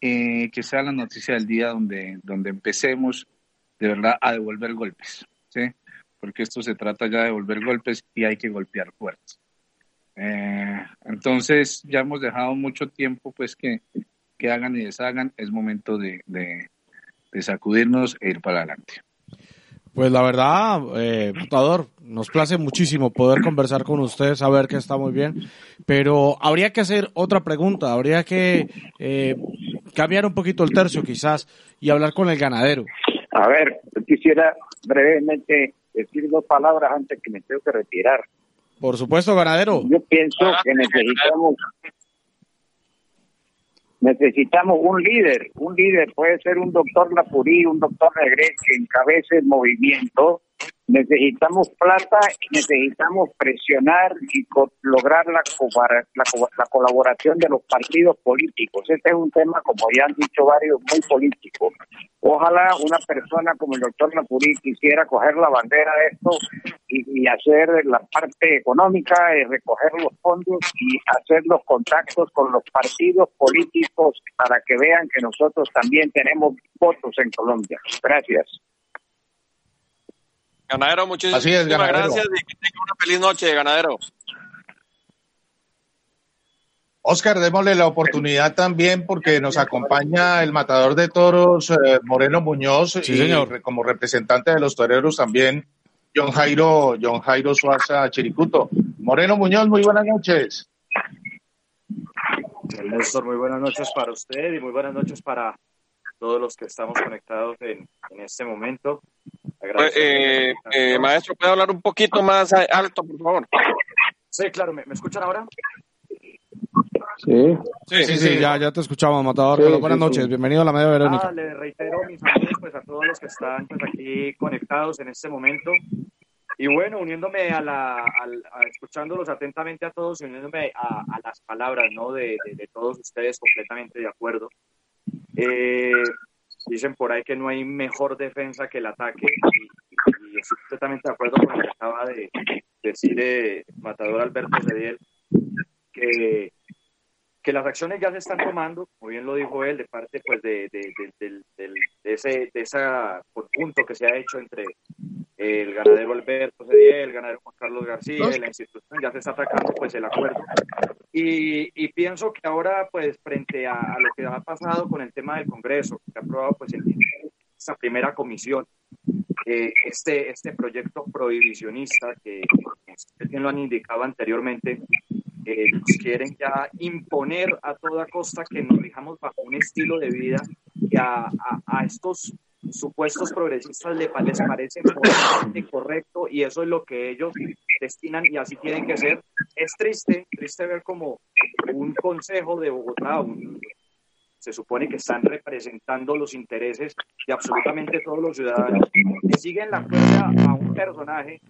[SPEAKER 11] que sea la noticia del día donde, donde empecemos de verdad a devolver golpes. ¿sí? porque esto se trata ya de volver golpes y hay que golpear fuertes. Eh, entonces ya hemos dejado mucho tiempo pues que, que hagan y deshagan, es momento de, de sacudirnos e ir para adelante.
[SPEAKER 2] Pues la verdad, eh, Matador, nos place muchísimo poder conversar con usted, saber que está muy bien, pero habría que hacer otra pregunta, habría que eh, cambiar un poquito el tercio quizás y hablar con el ganadero.
[SPEAKER 7] A ver, yo quisiera brevemente decir dos palabras antes que me tengo que retirar.
[SPEAKER 2] Por supuesto, ganadero.
[SPEAKER 7] Yo pienso que necesitamos necesitamos un líder, un líder puede ser un doctor Lapurí, un doctor Negret que encabece el movimiento necesitamos plata y necesitamos presionar y lograr la, la, colaboración de los partidos políticos. Este es un tema, como ya han dicho varios, muy político. Ojalá una persona como el doctor Napurí quisiera coger la bandera de esto y, hacer la parte económica, y recoger los fondos y hacer los contactos con los partidos políticos para que vean que nosotros también tenemos votos en Colombia. Gracias.
[SPEAKER 6] Ganadero, muchísimas gracias y que tenga una feliz noche, ganadero.
[SPEAKER 5] Oscar, démosle la oportunidad también porque nos acompaña el matador de toros eh, Moreno Muñoz
[SPEAKER 2] sí, señor.
[SPEAKER 5] como representante de los toreros también John Jairo, John Jairo Suaza Chiricuto. Moreno Muñoz, muy buenas noches.
[SPEAKER 12] Néstor, muy buenas noches para usted y muy buenas noches para todos los que estamos conectados en, en este momento.
[SPEAKER 6] Eh, eh, maestro, ¿puede hablar un poquito más alto, por favor?
[SPEAKER 12] Sí, claro, ¿me, escuchan ahora?
[SPEAKER 2] Sí. Sí, sí, ya, ya te escuchamos, Matador. buenas noches, bienvenido a la media Verónica.
[SPEAKER 12] Ah, le reitero mis saludos pues, a todos los que están pues, aquí conectados en este momento. Y bueno, uniéndome a la, escuchándolos atentamente a todos y uniéndome a, las palabras, ¿no? De, de, todos ustedes completamente de acuerdo. Eh, Dicen por ahí que no hay mejor defensa que el ataque y, estoy completamente de acuerdo con lo que acaba de decir eh, Matador Alberto Cediel, que, que las acciones ya se están tomando, como bien lo dijo él, de parte pues de, de, de, ese, de ese conjunto que se ha hecho entre el ganadero Alberto Cediel, el ganadero Juan Carlos García la institución, ya se está atacando pues el acuerdo. Y, y pienso que ahora pues frente a, lo que ha pasado con el tema del Congreso, que ha aprobado pues en esta primera comisión, eh, este, este proyecto prohibicionista que, ustedes bien lo han indicado anteriormente, eh, nos quieren ya imponer a toda costa que nos rijamos bajo un estilo de vida que a, a, a estos supuestos progresistas les parece correcto y eso es lo que ellos destinan y así tienen que ser. Es triste, triste ver como un consejo de Bogotá, se supone que están representando los intereses de absolutamente todos los ciudadanos, que siguen la cuerda a un personaje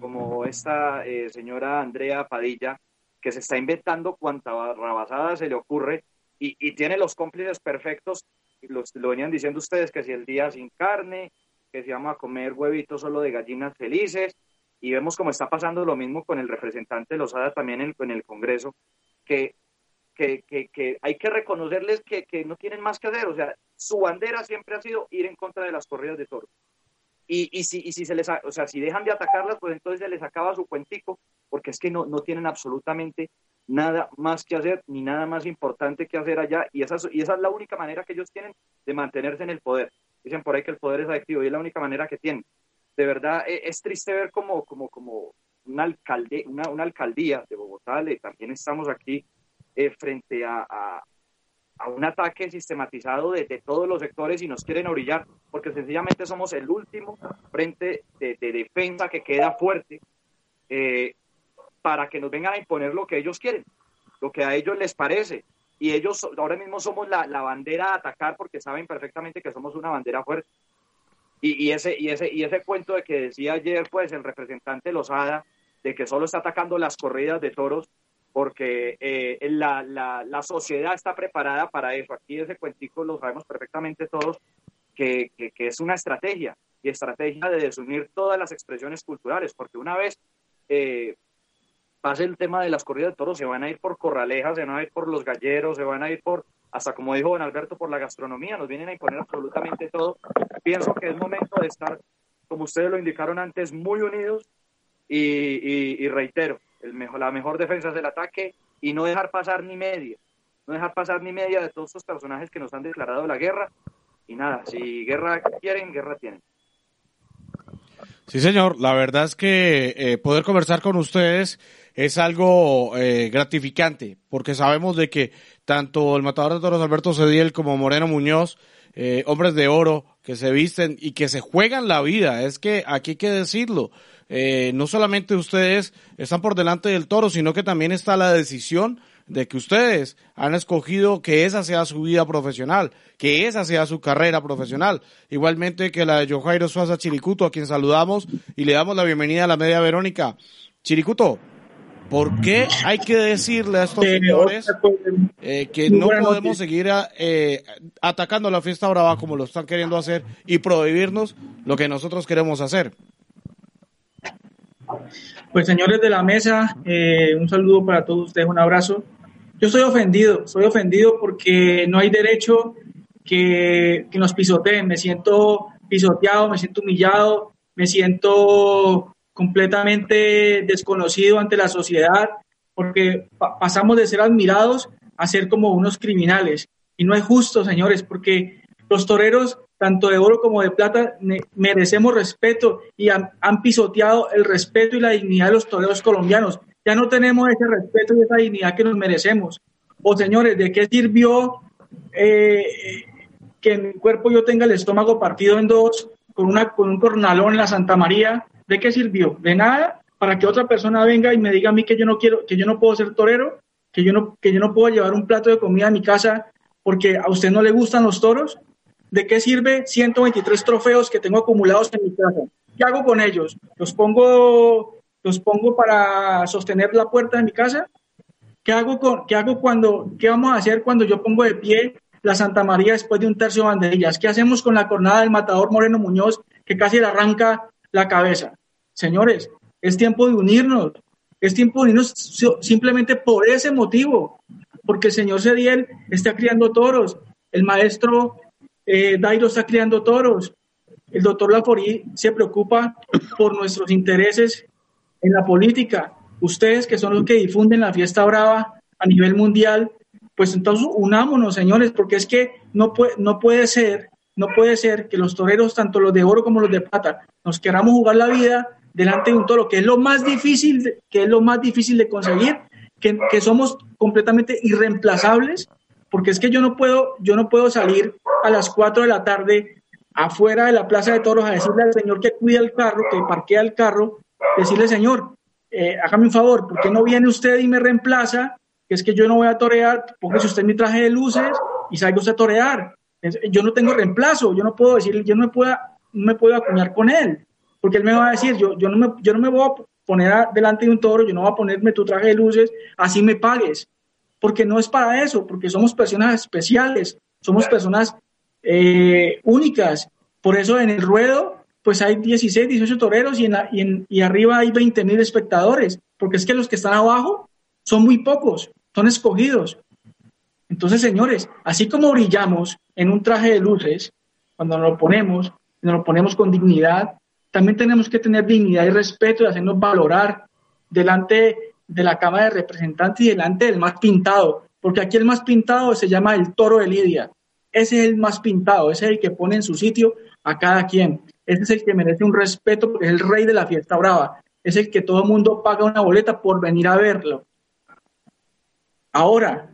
[SPEAKER 12] como esta eh, señora Andrea Padilla, que se está inventando cuanta rabasada se le ocurre y, y tiene los cómplices perfectos lo venían diciendo ustedes, que si el día sin carne, que si vamos a comer huevitos solo de gallinas felices, y vemos cómo está pasando lo mismo con el representante de Lozada también en, el Congreso, que, que, que, hay que reconocerles que, que, no tienen más que hacer, o sea, su bandera siempre ha sido ir en contra de las corridas de toros. Y, y, si, y si se les, o sea, si dejan de atacarlas, pues entonces se les acaba su cuentico, porque es que no, no tienen absolutamente nada más que hacer ni nada más importante que hacer allá y esa, y esa es la única manera que ellos tienen de mantenerse en el poder. Dicen por ahí que el poder es adictivo y es la única manera que tienen. De verdad e, es, triste ver como, como, como una, alcalde, una, una alcaldía de Bogotá, le, también estamos aquí eh, frente a, a, un ataque sistematizado de, de, todos los sectores y nos quieren orillar porque sencillamente somos el último frente de, de defensa que queda fuerte. Eh, para que nos vengan a imponer lo que ellos quieren, lo que a ellos les parece. Y ellos ahora mismo somos la, bandera a atacar porque saben perfectamente que somos una bandera fuerte. Y, ese, y, ese, y ese cuento de que decía ayer pues el representante Lozada, de que solo está atacando las corridas de toros porque eh, la, la, sociedad está preparada para eso. Aquí ese cuentico lo sabemos perfectamente todos, que, que, es una estrategia, y estrategia de desunir todas las expresiones culturales, porque una vez eh, pase el tema de las corridas de toros, se van a ir por corralejas, se van a ir por los galleros, se van a ir por, hasta como dijo don Alberto, por la gastronomía, nos vienen a imponer absolutamente todo. Pienso que es momento de estar, como ustedes lo indicaron antes, muy unidos y, reitero, el mejor, la mejor defensa es el ataque y no dejar pasar ni media, no dejar pasar ni media de todos estos personajes que nos han declarado la guerra y nada, si guerra quieren, guerra tienen.
[SPEAKER 2] Sí, señor. La verdad es que eh, poder conversar con ustedes es algo eh, gratificante, porque sabemos de que tanto el matador de toros Alberto Cediel como Moreno Muñoz, eh, hombres de oro que se visten y que se juegan la vida, es que aquí hay que decirlo. Eh, no solamente ustedes están por delante del toro, sino que también está la decisión de que ustedes han escogido que esa sea su vida profesional, que esa sea su carrera profesional. Igualmente que la de Jojairo Suaza Chiricuto, a quien saludamos y le damos la bienvenida a la media Verónica. Chiricuto, ¿por qué hay que decirle a estos señores eh, que no podemos seguir eh, atacando la fiesta brava como lo están queriendo hacer y prohibirnos lo que nosotros queremos hacer?
[SPEAKER 13] Pues señores de la mesa, eh, un saludo para todos ustedes, un abrazo. Yo estoy ofendido, estoy ofendido porque no hay derecho que, que nos pisoteen. Me siento pisoteado, me siento humillado, me siento completamente desconocido ante la sociedad, porque pasamos de ser admirados a ser como unos criminales. Y no es justo, señores, porque los toreros, tanto de oro como de plata, merecemos respeto y han, pisoteado el respeto y la dignidad de los toreros colombianos. Ya no tenemos ese respeto y esa dignidad que nos merecemos. O señores, ¿de qué sirvió eh, que en mi cuerpo yo tenga el estómago partido en dos con, una, con un cornalón en la Santa María? ¿De qué sirvió? De nada para que otra persona venga y me diga a mí que yo no quiero, que yo no puedo ser torero, que yo no, que yo no puedo llevar un plato de comida a mi casa porque a usted no le gustan los toros. ¿De qué sirve 123 trofeos que tengo acumulados en mi casa? ¿Qué hago con ellos? ¿Los pongo los pongo para sostener la puerta de mi casa. ¿Qué hago, con, qué hago cuando, qué vamos a hacer cuando yo pongo de pie la Santa María después de un tercio de banderillas? ¿Qué hacemos con la cornada del matador Moreno Muñoz que casi le arranca la cabeza? Señores, es tiempo de unirnos. Es tiempo de unirnos simplemente por ese motivo. Porque el señor Cediel está criando toros. El maestro eh, Dairo está criando toros. El doctor Laforí se preocupa por nuestros intereses en la política. Ustedes que son los que difunden la fiesta brava a nivel mundial, pues entonces unámonos, señores, porque es que no puede, no puede ser, no puede ser que los toreros, tanto los de oro como los de plata, nos queramos jugar la vida delante de un toro, que es lo más difícil, que es lo más difícil de conseguir, que, somos completamente irreemplazables, porque es que yo no puedo, yo no puedo salir a las 4 de la tarde afuera de la plaza de toros a decirle al señor que cuida el carro, que parquea el carro, decirle, señor, eh, hágame un favor, ¿por qué no viene usted y me reemplaza? Que es que yo no voy a torear, póngase usted mi traje de luces y salga usted a torear. Yo no tengo reemplazo, yo no puedo decir, yo no me puedo, no me puedo acuñar con él, porque él me va a decir, yo, yo, no, me, yo no me voy a poner delante de un toro, yo no voy a ponerme tu traje de luces, así me pagues, porque no es para eso, porque somos personas especiales, somos personas eh, únicas. Por eso en el ruedo pues hay 16, 18 toreros y, en y, arriba hay 20 mil espectadores, porque es que los que están abajo son muy pocos, son escogidos. Entonces, señores, así como brillamos en un traje de luces, cuando nos lo ponemos, nos lo ponemos con dignidad, también tenemos que tener dignidad y respeto y hacernos valorar delante de la Cámara de Representantes y delante del más pintado, porque aquí el más pintado se llama el toro de Lidia. Ese es el más pintado, ese es el que pone en su sitio a cada quien. Ese es el que merece un respeto porque es el rey de la fiesta brava. Es el que todo el mundo paga una boleta por venir a verlo. Ahora,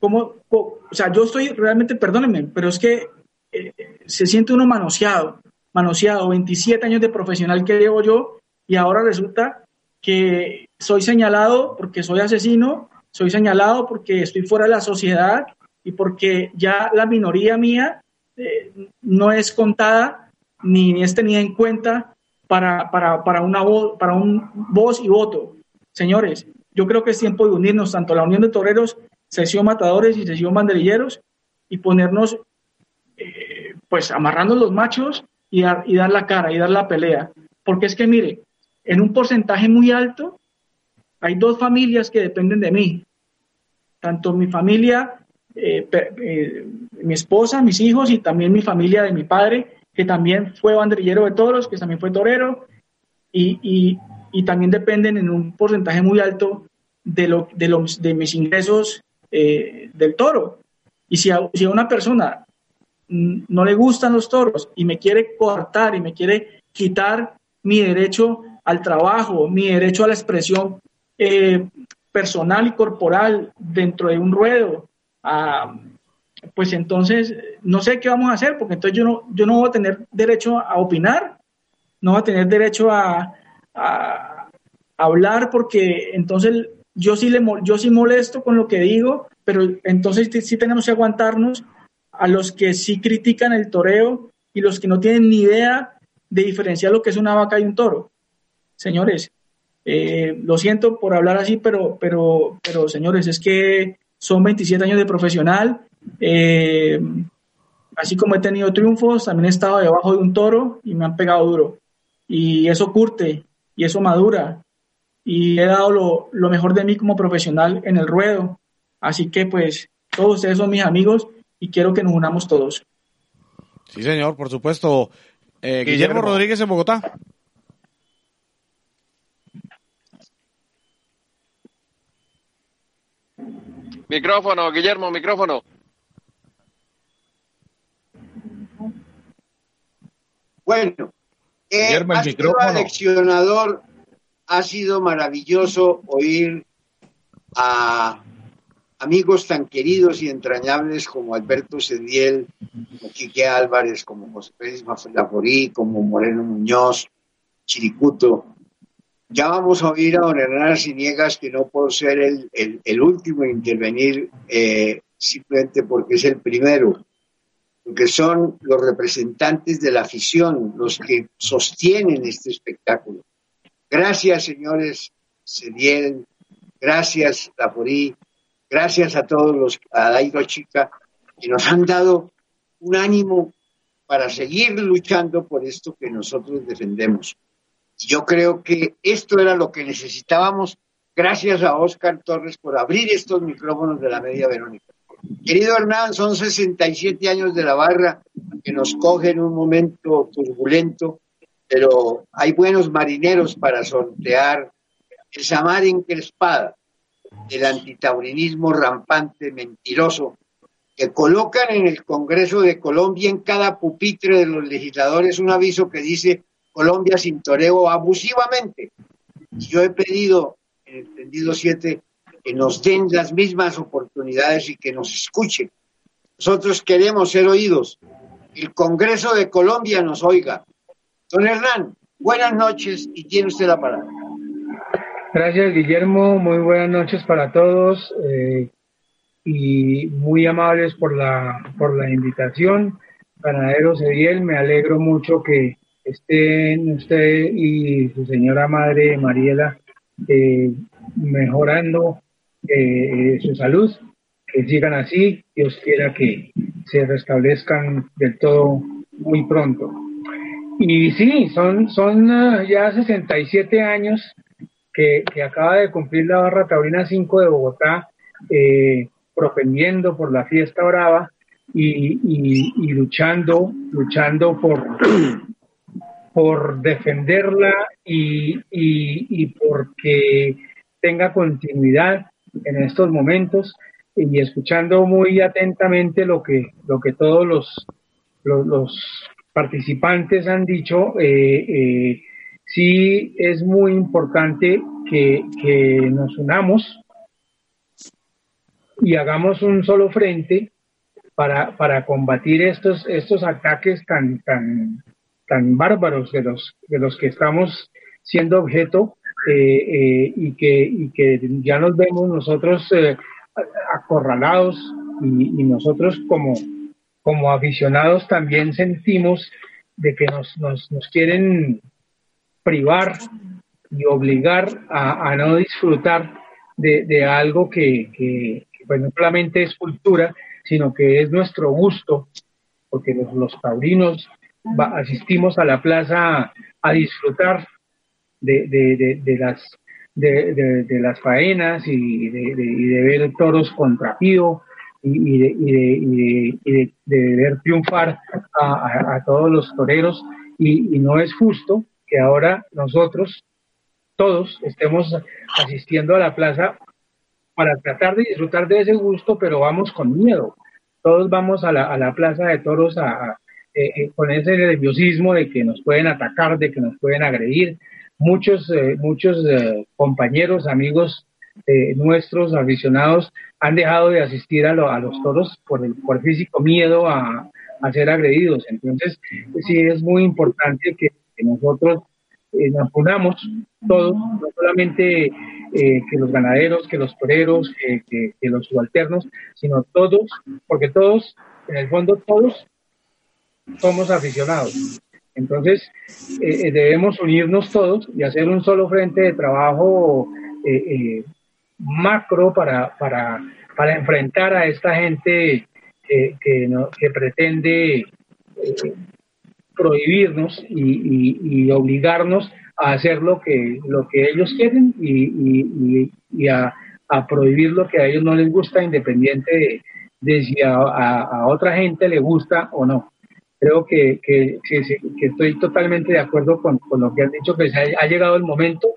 [SPEAKER 13] como, o sea, yo estoy realmente, perdónenme, pero es que eh, se siente uno manoseado, manoseado, 27 años de profesional que llevo yo y ahora resulta que soy señalado porque soy asesino, soy señalado porque estoy fuera de la sociedad y porque ya la minoría mía eh, no es contada ni es tenida en cuenta para, para, para, una voz, para un voz y voto. Señores, yo creo que es tiempo de unirnos, tanto la Unión de Toreros, sesión Matadores y sesión Banderilleros, y ponernos, eh, pues, amarrando los machos y dar, y dar la cara y dar la pelea. Porque es que, mire, en un porcentaje muy alto, hay dos familias que dependen de mí. Tanto mi familia eh, eh, mi esposa, mis hijos y también mi familia de mi padre, que también fue banderillero de toros, que también fue torero, y, y, y también dependen en un porcentaje muy alto de, lo, de, los, de mis ingresos eh, del toro. Y si a, si a una persona no le gustan los toros y me quiere coartar y me quiere quitar mi derecho al trabajo, mi derecho a la expresión eh, personal y corporal dentro de un ruedo, ah, pues entonces no sé qué vamos a hacer, porque entonces yo no, yo no voy a tener derecho a opinar, no voy a tener derecho a, hablar, porque entonces yo sí, le, yo sí molesto con lo que digo, pero entonces sí tenemos que aguantarnos a los que sí critican el toreo y los que no tienen ni idea de diferenciar lo que es una vaca y un toro. Señores, eh, lo siento por hablar así, pero, pero, pero señores, es que son 27 años de profesional. Eh, así como he tenido triunfos, también he estado debajo de un toro y me han pegado duro. Y eso curte y eso madura. Y he dado lo, lo mejor de mí como profesional en el ruedo. Así que pues todos ustedes son mis amigos y quiero que nos unamos todos.
[SPEAKER 2] Sí, señor, por supuesto. Eh, Guillermo Rodríguez en Bogotá.
[SPEAKER 6] Micrófono, Guillermo, micrófono.
[SPEAKER 3] Bueno, eh, ha sido aleccionador, ha sido maravilloso oír a amigos tan queridos y entrañables como Alberto Sediel, como Quique Álvarez, como José Pérez Laforí, como Moreno Muñoz, Chiricuto, ya vamos a oír a don Hernán Ciniegas, que no puedo ser el, último en intervenir eh, simplemente porque es el primero, porque son los representantes de la afición, los que sostienen este espectáculo. Gracias, señores Cediel, gracias, Laforí, gracias a todos los, a Dairo Chica, que nos han dado un ánimo para seguir luchando por esto que nosotros defendemos. Yo creo que esto era lo que necesitábamos. Gracias a Oscar Torres por abrir estos micrófonos de la Media Verónica. Querido Hernán, son 67 años de la barra que nos coge en un momento turbulento, pero hay buenos marineros para sortear el samar encrespada del antitaurinismo rampante, mentiroso, que colocan en el Congreso de Colombia en cada pupitre de los legisladores un aviso que dice Colombia sin toreo abusivamente. Y yo he pedido en el tendido 7 que nos den las mismas oportunidades y que nos escuchen. Nosotros queremos ser oídos. El Congreso de Colombia nos oiga. Don Hernán, buenas noches y tiene usted la palabra.
[SPEAKER 14] Gracias, Guillermo. Muy buenas noches para todos eh, y muy amables por la, por la invitación. Ganadero Cediel, me alegro mucho que, estén usted y su señora madre Mariela eh, mejorando eh, su salud, que sigan así, Dios quiera que se restablezcan del todo muy pronto. Y sí, son, son uh, ya 67 años que, acaba de cumplir la barra taurina 5 de Bogotá, eh, propendiendo por la fiesta brava y, y luchando, luchando por, por defenderla y, y, porque tenga continuidad en estos momentos y escuchando muy atentamente lo que, lo que todos los, los, participantes han dicho, eh, eh, sí es muy importante que, que, nos unamos y hagamos un solo frente para, para combatir estos, estos ataques tan, tan, tan bárbaros de los, de los que estamos siendo objeto eh, eh, y, que, y que ya nos vemos nosotros eh, acorralados y, nosotros como, como aficionados también sentimos de que nos, nos, nos quieren privar y obligar a, no disfrutar de, de algo que, que, pues no solamente es cultura, sino que es nuestro gusto, porque los, los taurinos asistimos a la plaza a, disfrutar de, de, las de, las faenas y de, ver toros contra Pío y, de, ver triunfar a, todos los toreros. Y, no es justo que ahora nosotros todos estemos asistiendo a la plaza para tratar de disfrutar de ese gusto, pero vamos con miedo, todos vamos a la, a la plaza de toros a, eh, eh, con ese nerviosismo de que nos pueden atacar, de que nos pueden agredir. Muchos, eh, muchos compañeros, amigos nuestros aficionados han dejado de asistir a, a los toros por el por físico miedo a, a, ser agredidos. Entonces, sí es muy importante que, nosotros nos unamos todos, no solamente que los ganaderos, que los toreros, que, que los subalternos, sino todos, porque todos, en el fondo todos somos aficionados. Entonces, eh, eh, debemos unirnos todos y hacer un solo frente de trabajo eh, macro para, para, para, enfrentar a esta gente que, no, que pretende prohibirnos y, obligarnos a hacer lo que, lo que ellos quieren y, a, prohibir lo que a ellos no les gusta, independiente de, si a otra gente le gusta o no creo que, que, estoy totalmente de acuerdo con, lo que han dicho, que ha, llegado el momento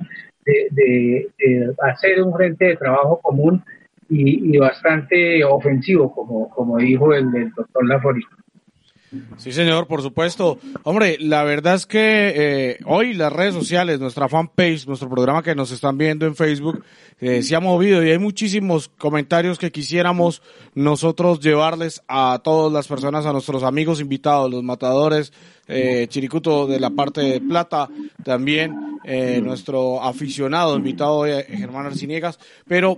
[SPEAKER 14] de, hacer un frente de trabajo común y, bastante ofensivo, como, dijo el, doctor Lafori.
[SPEAKER 2] Sí, señor, por supuesto. Hombre, la verdad es que eh, hoy las redes sociales, nuestra fanpage, nuestro programa que nos están viendo en Facebook, eh, se ha movido y hay muchísimos comentarios que quisiéramos nosotros llevarles a todas las personas, a nuestros amigos invitados, los matadores, eh, Chiricuto de la parte de plata, también eh, nuestro aficionado invitado Germán Arciniegas, pero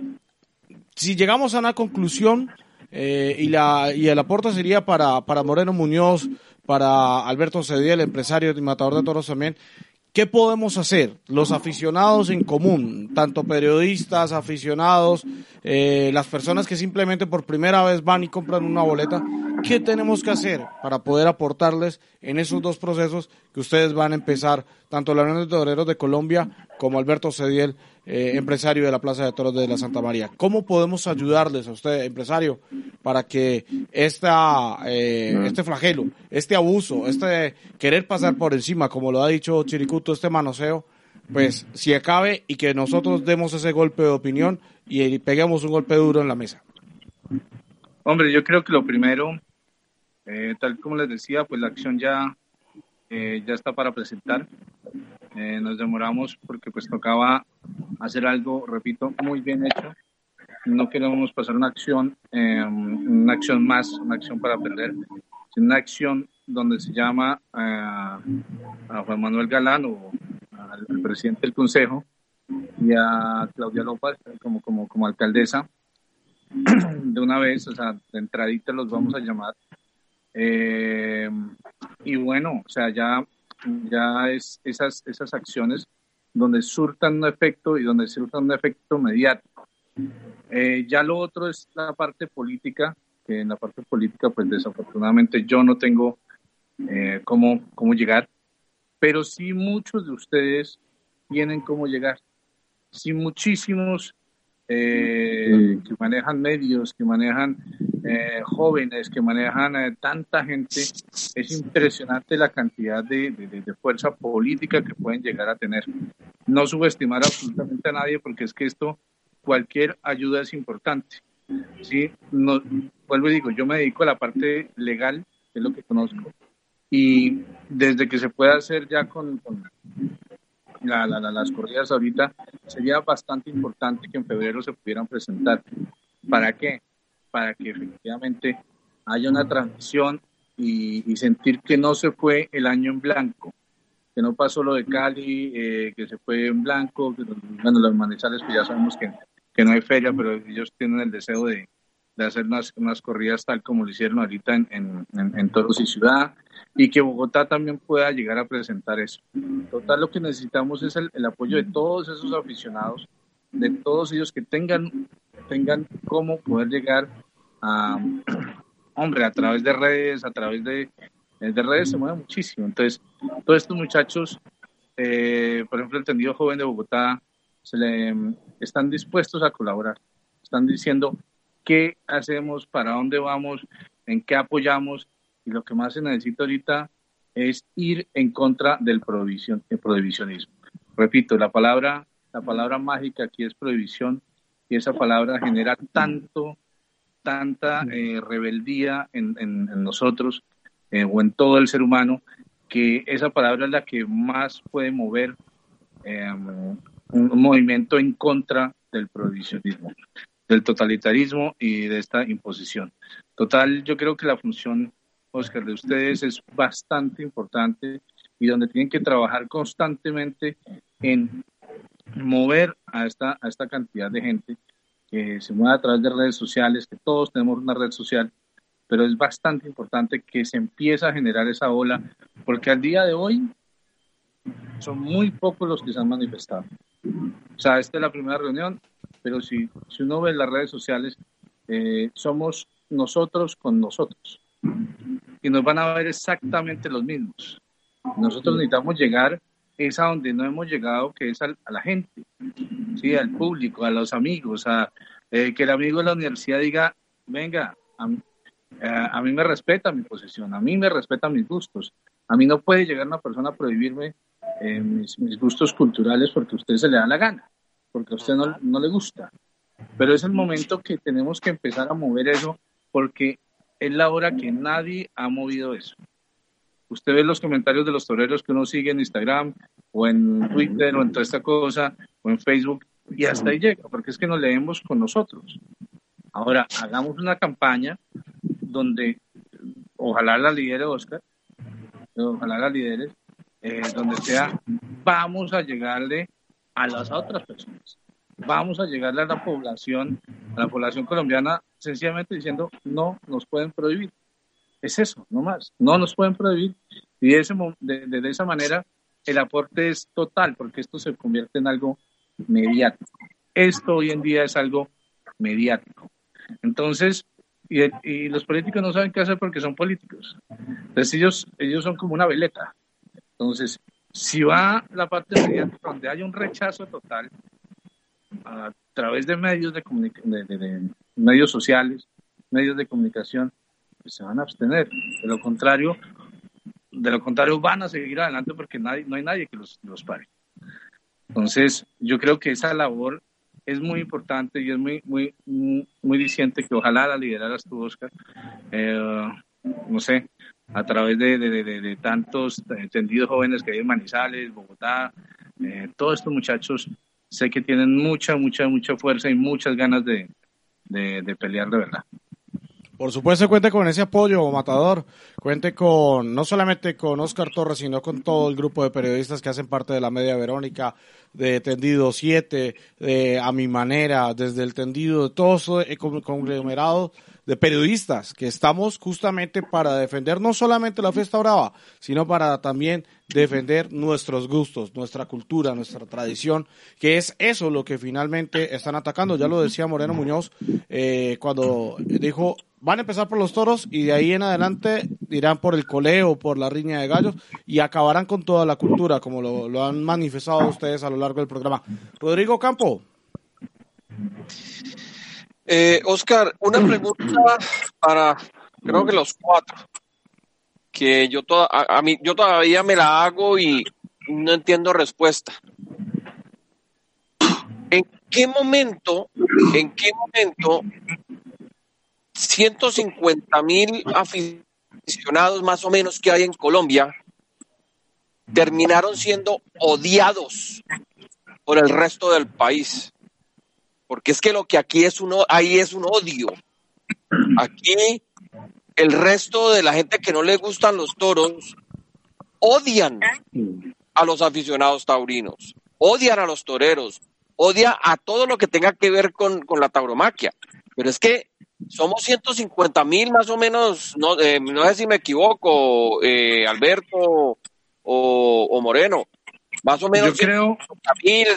[SPEAKER 2] si llegamos a una conclusión, eh, y, la, y el aporte sería para, para Moreno Muñoz, para Alberto Cediel, empresario y matador de toros también. ¿Qué podemos hacer los aficionados en común, tanto periodistas, aficionados, eh, las personas que simplemente por primera vez van y compran una boleta? ¿Qué tenemos que hacer para poder aportarles en esos dos procesos que ustedes van a empezar, tanto la Unión de Toreros de Colombia como Alberto Cediel, eh, empresario de la Plaza de Toros de la Santa María. ¿Cómo podemos ayudarles a usted, empresario, para que esta, eh, este flagelo, este abuso, este querer pasar por encima, como lo ha dicho Chiricuto, este manoseo, pues si acabe y que nosotros demos ese golpe de opinión y peguemos un golpe duro en la mesa?
[SPEAKER 11] Hombre, yo creo que lo primero, eh, tal como les decía, pues la acción ya, ya está para presentar. Eh, nos demoramos porque pues tocaba hacer algo, repito, muy bien hecho. No queremos pasar una acción, eh, una acción más, una acción para aprender, sino una acción donde se llama eh, a Juan Manuel Galán o al, presidente del Consejo y a Claudia López como, como, como alcaldesa. De una vez, o sea, de entradita los vamos a llamar. Y bueno, o sea, ya ya es esas, esas acciones donde surtan un efecto y donde surtan un efecto mediático. Eh, ya lo otro es la parte política, que en la parte política, pues desafortunadamente yo no tengo eh, cómo, cómo llegar, pero sí muchos de ustedes tienen cómo llegar. Sí muchísimos eh, que manejan medios, que manejan eh, jóvenes, que manejan eh, tanta gente, es impresionante la cantidad de, de, fuerza política que pueden llegar a tener. No subestimar absolutamente a nadie porque es que esto, cualquier ayuda es importante. ¿sí? No, vuelvo y digo, yo me dedico a la parte legal, que es lo que conozco, y desde que se pueda hacer ya con la, las corridas ahorita, sería bastante importante que en febrero se pudieran presentar. ¿Para qué? Para que efectivamente haya una transición y, sentir que no se fue el año en blanco, que no pasó lo de Cali, eh, que se fue en blanco, que, bueno, los manizales pues ya sabemos que, que no hay feria, pero ellos tienen el deseo de, de hacer unas, unas, corridas tal como lo hicieron ahorita en, en, en, Toros y Ciudad, y que Bogotá también pueda llegar a presentar eso. Total, lo que necesitamos es el, apoyo de todos esos aficionados, de todos ellos que tengan, tengan cómo poder llegar a, hombre, a través de redes, a través de, de redes se mueve muchísimo. Entonces, todos estos muchachos, eh, por ejemplo, el tendido joven de Bogotá, se le, están dispuestos a colaborar. Están diciendo, qué hacemos, para dónde vamos, en qué apoyamos y lo que más se necesita ahorita es ir en contra del prohibición, prohibicionismo. Repito, la palabra, la palabra mágica aquí es prohibición y esa palabra genera tanto, tanta eh, rebeldía en, nosotros eh, o en todo el ser humano que esa palabra es la que más puede mover em, un movimiento en contra del prohibicionismo, del totalitarismo y de esta imposición. Total, yo creo que la función, Oscar, de ustedes es bastante importante y donde tienen que trabajar constantemente en mover a esta, a esta cantidad de gente que se mueve a través de redes sociales, que todos tenemos una red social, pero es bastante importante que se empiece a generar esa ola, porque al día de hoy son muy pocos los que se han manifestado. O sea, esta es la primera reunión, pero si, si uno ve las redes sociales, eh, somos nosotros con nosotros. Y nos van a ver exactamente los mismos. Nosotros necesitamos llegar es a donde no hemos llegado, que es a, la gente, ¿sí? al público, a los amigos, a eh, que el amigo de la universidad diga, venga, a, mí me respeta mi posición, a mí me respeta mis gustos, a mí no puede llegar una persona a prohibirme eh, mis, gustos culturales porque a usted se le da la gana, porque a usted no, no le gusta. Pero es el momento que tenemos que empezar a mover eso porque es la hora que nadie ha movido eso. Usted ve los comentarios de los toreros que uno sigue en Instagram o en Twitter o en toda esta cosa o en Facebook y hasta ahí llega, porque es que nos leemos con nosotros. Ahora, hagamos una campaña donde ojalá la lidere Oscar, ojalá la lidere, eh, donde sea, vamos a llegarle a las otras personas. Vamos a llegarle a la población, a la población colombiana, sencillamente diciendo, no nos pueden prohibir. Es eso, no más. No nos pueden prohibir. Y de, ese, de, esa manera el aporte es total, porque esto se convierte en algo mediático. Esto hoy en día es algo mediático. Entonces, y, y, los políticos no saben qué hacer porque son políticos. Entonces ellos, ellos son como una veleta. Entonces, si va la parte mediática donde hay un rechazo total a través de medios de, de, medios sociales, medios de comunicación, pues se van a abstener. De lo contrario, de lo contrario van a seguir adelante porque nadie, no hay nadie que los, los pare. Entonces, yo creo que esa labor es muy importante y es muy, muy, muy, diciente que ojalá la lideraras tú, Oscar. Eh, no sé, a través de, de, de, tantos entendidos jóvenes que hay en Manizales, Bogotá, eh, todos estos muchachos sé que tienen mucha, mucha, mucha fuerza y muchas ganas de, de pelear de verdad.
[SPEAKER 2] Por supuesto, cuente con ese apoyo, Matador. Cuente con, no solamente con Oscar Torres, sino con todo el grupo de periodistas que hacen parte de la Media Verónica, de Tendido 7, de A Mi Manera, desde el Tendido, de todo ese conglomerado de periodistas que estamos justamente para defender no solamente la fiesta brava, sino para también defender nuestros gustos, nuestra cultura, nuestra tradición, que es eso lo que finalmente están atacando. Ya lo decía Moreno Muñoz eh, cuando dijo, van a empezar por los toros y de ahí en adelante irán por el coleo, por la riña de gallos y acabarán con toda la cultura, como lo, lo han manifestado ustedes a lo largo del programa. Rodrigo Campo.
[SPEAKER 6] Eh, Oscar, una pregunta para, creo que los cuatro, que yo, toda, a, mí, yo todavía me la hago y no entiendo respuesta. ¿En qué momento, en qué momento 150 mil aficionados más o menos que hay en Colombia terminaron siendo odiados por el resto del país? Porque es que lo que aquí es uno, ahí es un odio. Aquí el resto de la gente que no le gustan los toros odian a los aficionados taurinos, odian a los toreros, odia a todo lo que tenga que ver con, la tauromaquia. Pero es que somos 150 mil más o menos, no, eh, no sé si me equivoco, eh, Alberto o Moreno, más o menos
[SPEAKER 11] Yo creo...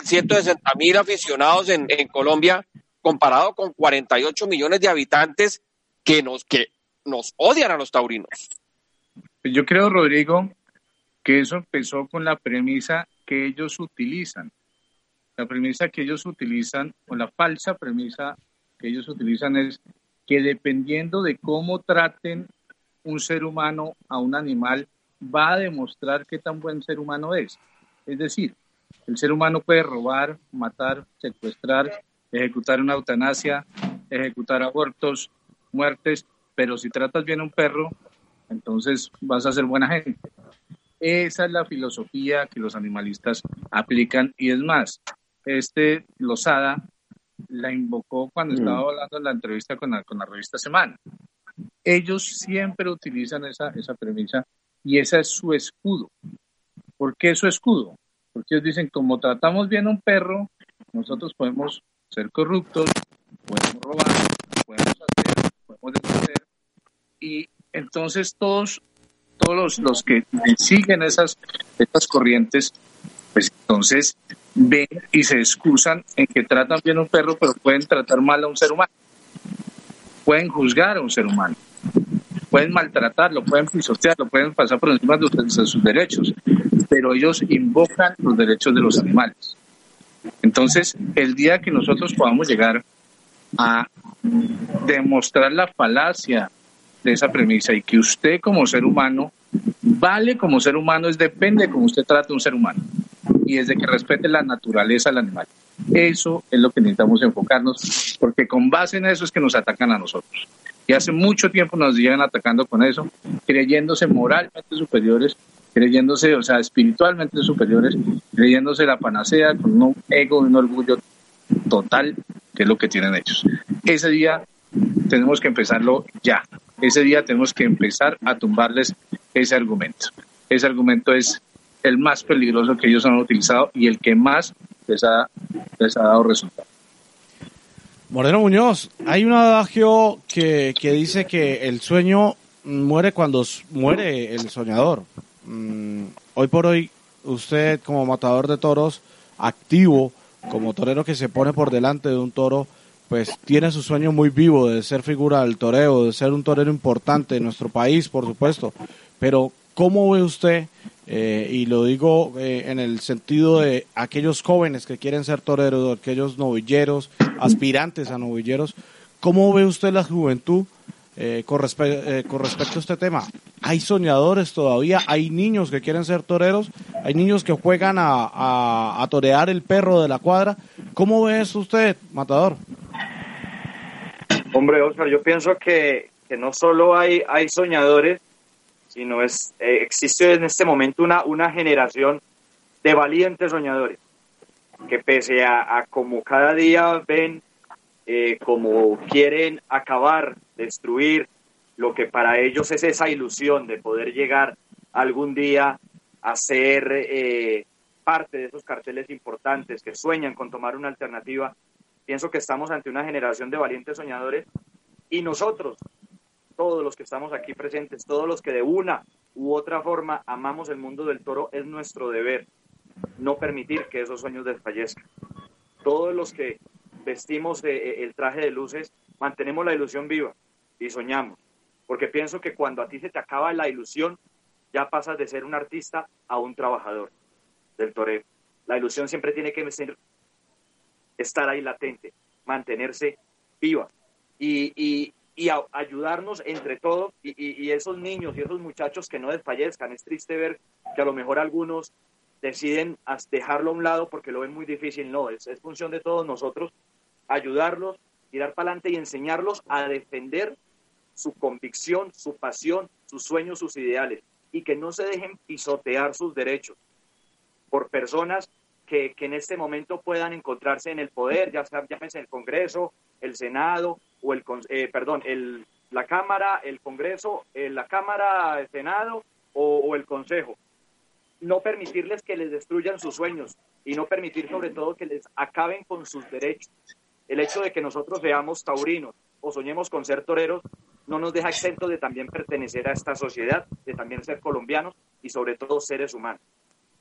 [SPEAKER 6] 160 mil aficionados en, Colombia, comparado con 48 millones de habitantes que nos, que nos odian a los taurinos.
[SPEAKER 11] Yo creo, Rodrigo, que eso empezó con la premisa que ellos utilizan. La premisa que ellos utilizan, o la falsa premisa que ellos utilizan es que dependiendo de cómo traten un ser humano a un animal, va a demostrar qué tan buen ser humano es. Es decir, el ser humano puede robar, matar, secuestrar, ejecutar una eutanasia, ejecutar abortos, muertes, pero si tratas bien a un perro, entonces vas a ser buena gente. Esa es la filosofía que los animalistas aplican y es más, este Lozada la invocó cuando estaba hablando en la entrevista con la, con la revista Semana. Ellos siempre utilizan esa, esa premisa y ese es su escudo. ¿Por qué su escudo? Porque ellos dicen, como tratamos bien a un perro, nosotros podemos ser corruptos, podemos robar, podemos hacer, podemos deshacer. Y entonces todos, todos los, los que siguen esas, esas corrientes, pues entonces ven y se excusan en que tratan bien a un perro, pero pueden tratar mal a un ser humano. Pueden juzgar a un ser humano. Pueden maltratarlo, pueden pisotearlo, pueden pasar por encima de sus derechos, pero ellos invocan los derechos de los animales. Entonces, el día que nosotros podamos llegar a demostrar la falacia de esa premisa y que usted como ser humano vale como ser humano es depende de cómo usted trate a un ser humano y es de que respete la naturaleza del animal. Eso es lo que necesitamos enfocarnos porque con base en eso es que nos atacan a nosotros. Y hace mucho tiempo nos llegan atacando con eso, creyéndose moralmente superiores, creyéndose, o sea, espiritualmente superiores, creyéndose la panacea con un ego un orgullo total, que es lo que tienen ellos. Ese día tenemos que empezarlo ya. Ese día tenemos que empezar a tumbarles ese argumento. Ese argumento es el más peligroso que ellos han utilizado y el que más les ha, les ha dado resultado.
[SPEAKER 2] Moreno Muñoz, hay un adagio que, que dice que el sueño muere cuando muere el soñador. Mm, hoy por hoy, usted como matador de toros, activo, como torero que se pone por delante de un toro, pues tiene su sueño muy vivo de ser figura del toreo, de ser un torero importante en nuestro país, por supuesto. Pero, ¿cómo ve usted, eh, y lo digo eh, en el sentido de aquellos jóvenes que quieren ser toreros, aquellos novilleros, aspirantes a novilleros, ¿cómo ve usted la juventud eh, con, con, respecto a este tema? ¿Hay soñadores todavía? ¿Hay niños que quieren ser toreros? ¿Hay niños que juegan a, a torear el perro de la cuadra? ¿Cómo ve eso usted, Matador?
[SPEAKER 12] Hombre, Oscar, yo pienso que, que no solo hay, hay soñadores, sino es, eh, existe en este momento una, una generación de valientes soñadores, que pese a, como cada día ven eh, como quieren acabar, destruir lo que para ellos es esa ilusión de poder llegar algún día a ser eh, parte de esos carteles importantes que sueñan con tomar una alternativa, pienso que estamos ante una generación de valientes soñadores y nosotros todos los que estamos aquí presentes, todos los que de una u otra forma amamos el mundo del toro, es nuestro deber no permitir que esos sueños desfallezcan. Todos los que vestimos eh, eh, el traje de luces, mantenemos la ilusión viva y soñamos, porque pienso que cuando a ti se te acaba la ilusión, ya pasas de ser un artista a un trabajador del torero. La ilusión siempre tiene que estar ahí latente, mantenerse viva. y, y ayudarnos entre todos y, esos niños y esos muchachos que no desfallezcan. Es triste ver que a lo mejor algunos deciden dejarlo a un lado porque lo ven muy difícil. No, es, es función de todos nosotros ayudarlos, tirar para adelante y enseñarlos a defender su convicción, su pasión, sus sueños, sus ideales y que no se dejen pisotear sus derechos por personas que, que en este momento puedan encontrarse en el poder, ya sea llámese el Congreso, el Senado o el, eh, perdón, la Cámara, el Congreso, eh, la Cámara, el Senado o, el Consejo. No permitirles que les destruyan sus sueños y no permitir sobre todo que les acaben con sus derechos. El hecho de que nosotros seamos taurinos o soñemos con ser toreros no nos deja exento de también pertenecer a esta sociedad, de también ser colombianos y sobre todo seres humanos.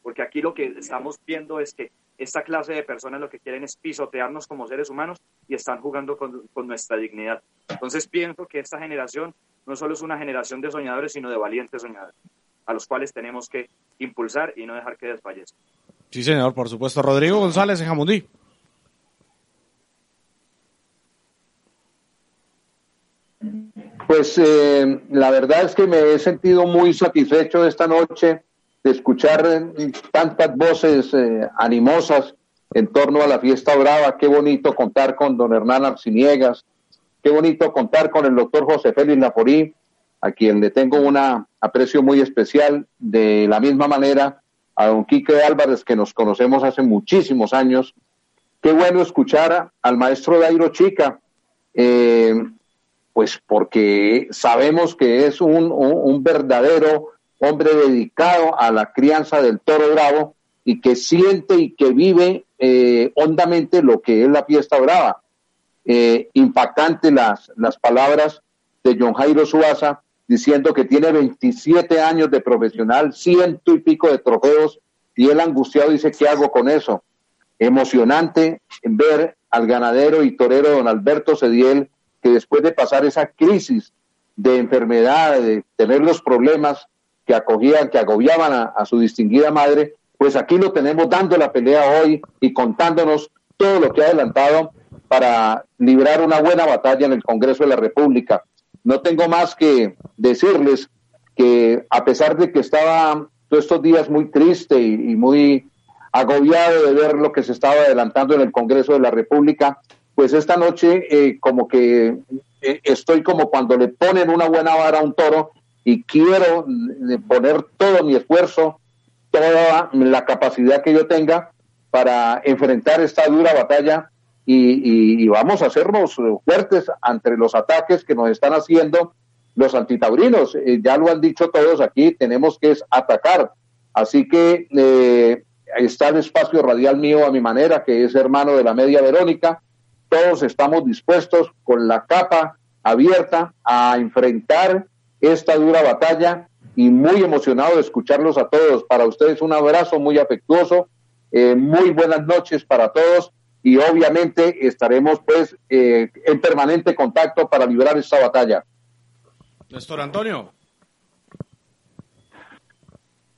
[SPEAKER 12] Porque aquí lo que estamos viendo es que esta clase de personas lo que quieren es pisotearnos como seres humanos y están jugando con, nuestra dignidad. Entonces pienso que esta generación no solo es una generación de soñadores, sino de valientes soñadores, a los cuales tenemos que impulsar y no dejar que desfallezcan.
[SPEAKER 2] Sí, señor, por supuesto. Rodrigo González en Jamundí.
[SPEAKER 4] Pues eh, la verdad es que me he sentido muy satisfecho esta noche de escuchar tantas voces eh, animosas en torno a la fiesta brava. Qué bonito contar con don Hernán Arciniegas, qué bonito contar con el doctor José Félix Laforí, a quien le tengo un aprecio muy especial, de la misma manera a don Quique Álvarez, que nos conocemos hace muchísimos años. Qué bueno escuchar al maestro Dairo Chica, eh, pues porque sabemos que es un, verdadero hombre dedicado a la crianza del toro bravo y que siente y que vive eh, hondamente lo que es la fiesta brava. Eh, impactante las, las palabras de John Jairo Suaza diciendo que tiene 27 años de profesional, ciento y pico de trofeos, y él angustiado dice, ¿qué hago con eso? Emocionante ver al ganadero y torero don Alberto Cediel que después de pasar esa crisis de enfermedad, de tener los problemas que acogían, que agobiaban a, su distinguida madre, pues aquí lo tenemos dando la pelea hoy y contándonos todo lo que ha adelantado para librar una buena batalla en el Congreso de la República. No tengo más que decirles que a pesar de que estaba todos estos días muy triste y muy agobiado de ver lo que se estaba adelantando en el Congreso de la República, pues esta noche eh, como que eh, estoy como cuando le ponen una buena vara a un toro y quiero eh, poner todo mi esfuerzo, toda la capacidad que yo tenga para enfrentar esta dura batalla y, vamos a hacernos fuertes ante los ataques que nos están haciendo los antitaurinos. ya lo han dicho todos aquí, tenemos que atacar. Así que está el espacio radial mío a mi manera, que es hermano de la media Verónica, todos estamos dispuestos con la capa abierta a enfrentar esta dura batalla y muy emocionado de escucharlos a todos. Para ustedes un abrazo muy afectuoso, eh, muy buenas noches para todos y obviamente estaremos pues eh, en permanente contacto para librar esta batalla.
[SPEAKER 2] Néstor Antonio.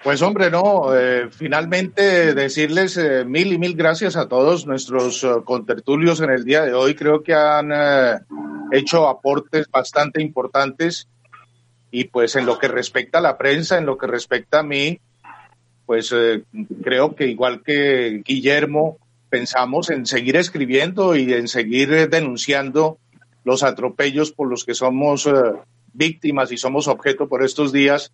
[SPEAKER 5] Pues hombre, no, eh, finalmente decirles eh, mil y mil gracias a todos nuestros uh, contertulios en el día de hoy. Creo que han hecho aportes bastante importantes y pues en lo que respecta a la prensa, en lo que respecta a mí, pues creo que igual que Guillermo, pensamos en seguir escribiendo y en seguir denunciando los atropellos por los que somos víctimas y somos objeto por estos días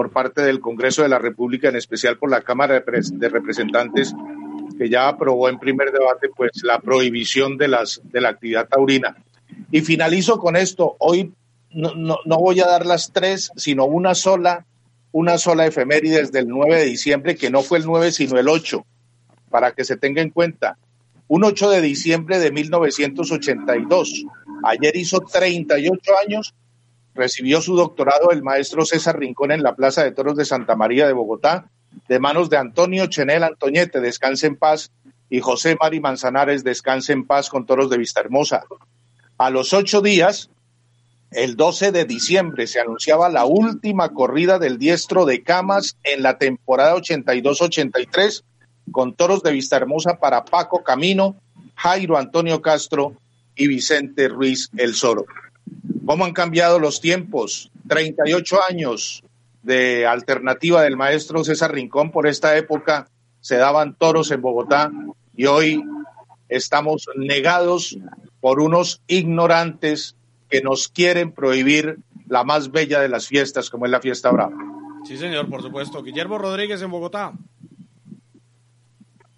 [SPEAKER 5] por parte del Congreso de la República, en especial por la Cámara de, Representantes, que ya aprobó en primer debate pues la prohibición de las de la actividad taurina. Y finalizo con esto. Hoy no, no, voy a dar las tres, sino una sola, una sola efemérides del 9 de diciembre, que no fue el 9, sino el 8, para que se tenga en cuenta. Un 8 de diciembre de 1982. Ayer hizo 38 años Recibió su doctorado el maestro César Rincón en la Plaza de Toros de Santa María de Bogotá, de manos de Antonio Chenel Antoñete, descanse en paz, y José Mari Manzanares, descanse en paz con Toros de Vista Hermosa. A los ocho días, el 12 de diciembre, se anunciaba la última corrida del diestro de Camas en la temporada 82-83, con Toros de Vista Hermosa para Paco Camino, Jairo Antonio Castro y Vicente Ruiz El Soro cómo han cambiado los tiempos. 38 años de alternativa del maestro César Rincón por esta época se daban toros en Bogotá y hoy estamos negados por unos ignorantes que nos quieren prohibir la más bella de las fiestas como es la fiesta brava.
[SPEAKER 2] Sí, señor, por supuesto. Guillermo Rodríguez en Bogotá.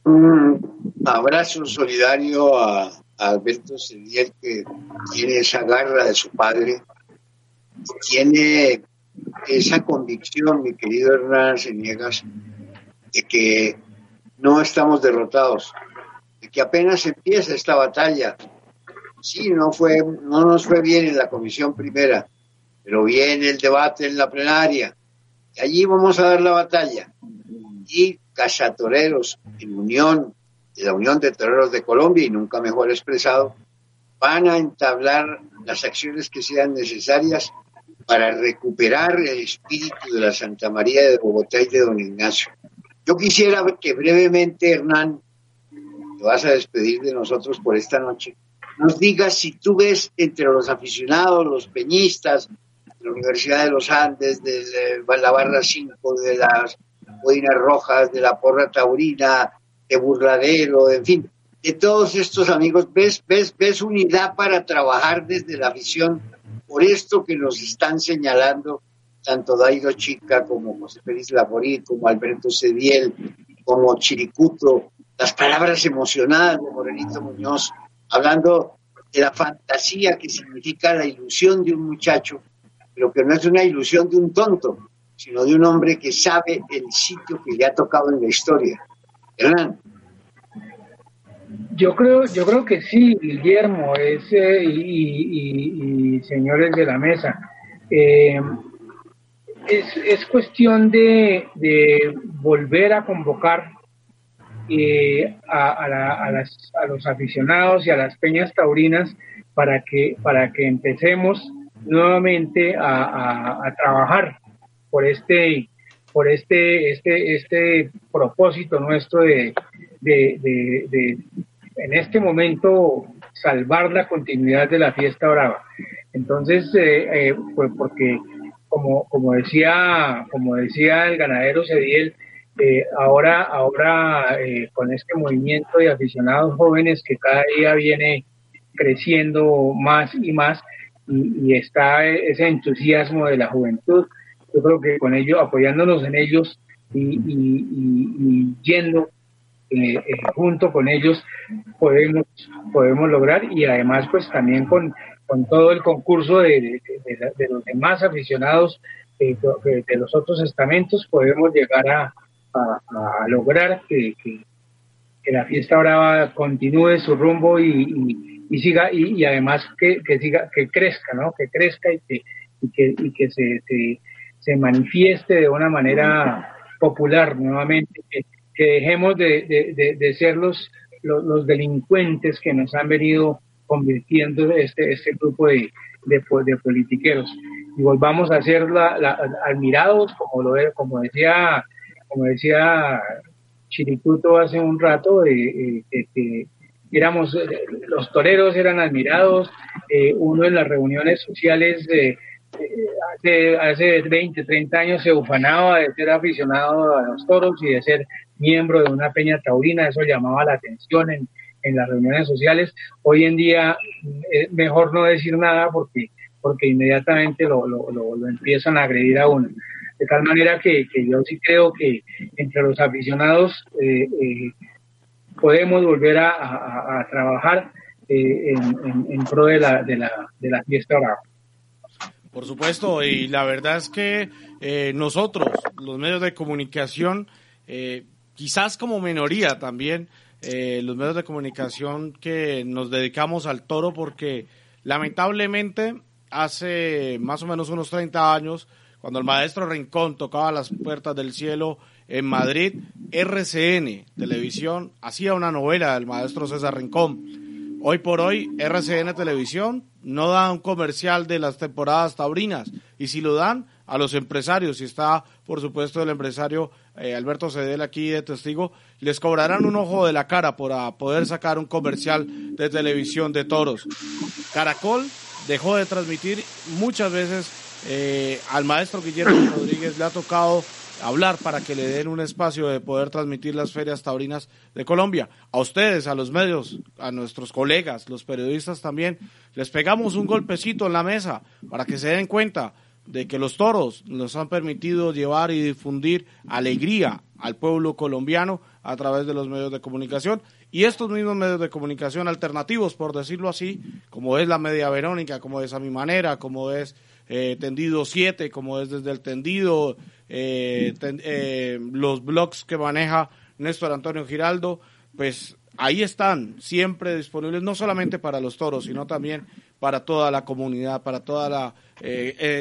[SPEAKER 3] Un abrazo solidario a Alberto Cediel, que tiene esa garra de su padre, tiene esa convicción, mi querido Hernán Seniegas, de que no estamos derrotados, de que apenas empieza esta batalla. Sí, no, fue, no nos fue bien en la comisión primera, pero viene el debate en la plenaria. Y allí vamos a dar la batalla. Y cachatoreros en unión de la Unión de Toreros de Colombia, y nunca mejor expresado, van a entablar las acciones que sean necesarias para recuperar el espíritu de la Santa María de Bogotá y de Don Ignacio. Yo quisiera que brevemente, Hernán, te vas a despedir de nosotros por esta noche, nos digas si tú ves entre los aficionados, los peñistas, de la Universidad de los Andes, de la Barra 5, de las Bodinas Rojas, de la Porra Taurina, de burladero, en fin, de todos estos amigos? ¿Ves, ves, ves unidad para trabajar desde la visión por esto que nos están señalando tanto Daido Chica como José Félix Laforí, como Alberto Cediel, como Chiricuto, las palabras emocionadas de Morenito Muñoz, hablando de la fantasía que significa la ilusión de un muchacho, pero que no es una ilusión de un tonto, sino de un hombre que sabe el sitio que le ha tocado en la historia.
[SPEAKER 14] Yo creo, yo creo que sí, Guillermo, ese y, señores de la mesa. Eh, es, es, cuestión de, volver a convocar eh, a, a, los aficionados y a las peñas taurinas para que, para que empecemos nuevamente a, trabajar por este por este este este propósito nuestro de, de, de, en este momento salvar la continuidad de la fiesta brava entonces eh, eh, pues porque como como decía como decía el ganadero Cediel eh, ahora ahora con este movimiento de aficionados jóvenes que cada día viene creciendo más y más y, está ese entusiasmo de la juventud. Yo creo que con ello, apoyándonos en ellos y, yendo eh, eh, junto con ellos, podemos, podemos lograr y además pues también con, con todo el concurso de, los demás aficionados eh, de los otros estamentos, podemos llegar a, lograr que, que, la fiesta brava continúe su rumbo y, y siga y, además que, que, siga que crezca no que crezca y que y que, y que se, se, manifieste de una manera popular nuevamente que, dejemos de, de, de, ser los, los, delincuentes que nos han venido convirtiendo este este grupo de, de, politiqueros. Y volvamos a ser admirados como lo como decía como decía Chiricuto hace un rato que éramos, eh, los toreros eran admirados, eh, uno en las reuniones sociales hace, hace 20, 30 años se ufanaba de ser aficionado a los toros y de ser miembro de una peña taurina, eso llamaba la atención en, en las reuniones sociales. Hoy en día es mejor no decir nada porque, porque inmediatamente lo, lo, lo, empiezan a agredir a uno. De tal manera que, yo sí creo que entre los aficionados eh, eh, podemos volver a, trabajar eh, en, pro de la, de la, de la fiesta brava.
[SPEAKER 2] Por supuesto, y la verdad es que eh, nosotros, los medios de comunicación, eh, quizás como minoría también, los medios de comunicación que nos dedicamos al toro, porque lamentablemente hace más o menos unos 30 años, cuando el maestro Rincón tocaba las puertas del cielo en Madrid, RCN Televisión hacía una novela del maestro César Rincón. Hoy por hoy, RCN Televisión no da un comercial de las temporadas taurinas y si lo dan a los empresarios, y está por supuesto el empresario eh, Alberto Cedel aquí de testigo, les cobrarán un ojo de la cara para poder sacar un comercial de televisión de toros. Caracol dejó de transmitir muchas veces eh, al maestro Guillermo Rodríguez, le ha tocado hablar para que le den un espacio de poder transmitir las ferias taurinas de Colombia. A ustedes, a los medios, a nuestros colegas, los periodistas también, les pegamos un golpecito en la mesa para que se den cuenta de que los toros nos han permitido llevar y difundir alegría al pueblo colombiano a través de los medios de comunicación y estos mismos medios de comunicación alternativos, por decirlo así, como es la Media Verónica, como es a mi manera, como es eh, Tendido 7, como es desde el Tendido, eh, eh, los blogs que maneja Néstor Antonio Giraldo, pues ahí están, siempre disponibles, no solamente para los toros, sino también para toda la comunidad, para toda la,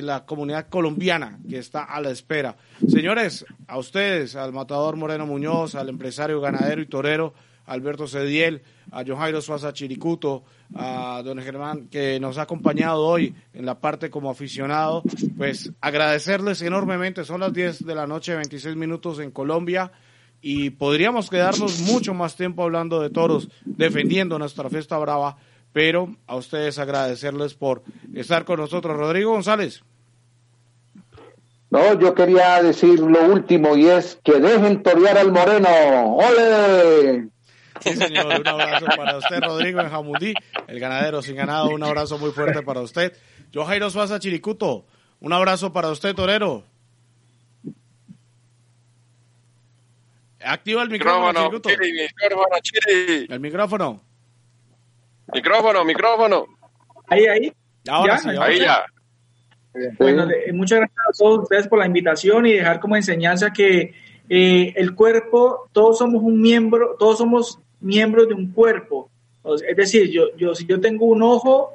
[SPEAKER 2] la comunidad colombiana que está a la espera. Señores, a ustedes, al matador Moreno Muñoz, al empresario ganadero y torero Alberto Cediel, a John Jairo Suaza Chiricuto, a don Germán, que nos ha acompañado hoy en la parte como aficionado, pues agradecerles enormemente. Son las 10 de la noche, 26 minutos en Colombia y podríamos quedarnos mucho más tiempo hablando de toros, defendiendo nuestra fiesta brava, pero a ustedes agradecerles por estar con nosotros. Rodrigo González.
[SPEAKER 4] No, yo quería decir lo último y es que dejen torear al moreno. ¡Ole!
[SPEAKER 2] Sí, señor, un abrazo para usted, Rodrigo en Jamundí, el ganadero sin ganado, un abrazo muy fuerte para usted. Yo, Jairo Suaza Chiricuto, un abrazo para usted, Torero. Activa el micrófono,
[SPEAKER 6] Micrófono, Chiri, micrófono, Chiri.
[SPEAKER 2] El micrófono.
[SPEAKER 6] Micrófono, micrófono.
[SPEAKER 13] Ahí, ahí.
[SPEAKER 2] Ahora
[SPEAKER 13] ¿Ya?
[SPEAKER 2] sí,
[SPEAKER 6] Ahí ya.
[SPEAKER 13] Bueno, muchas gracias a todos ustedes por la invitación y dejar como enseñanza que eh, el cuerpo, todos somos un miembro, todos somos miembros de un cuerpo. Es decir, yo, yo, si yo tengo un ojo,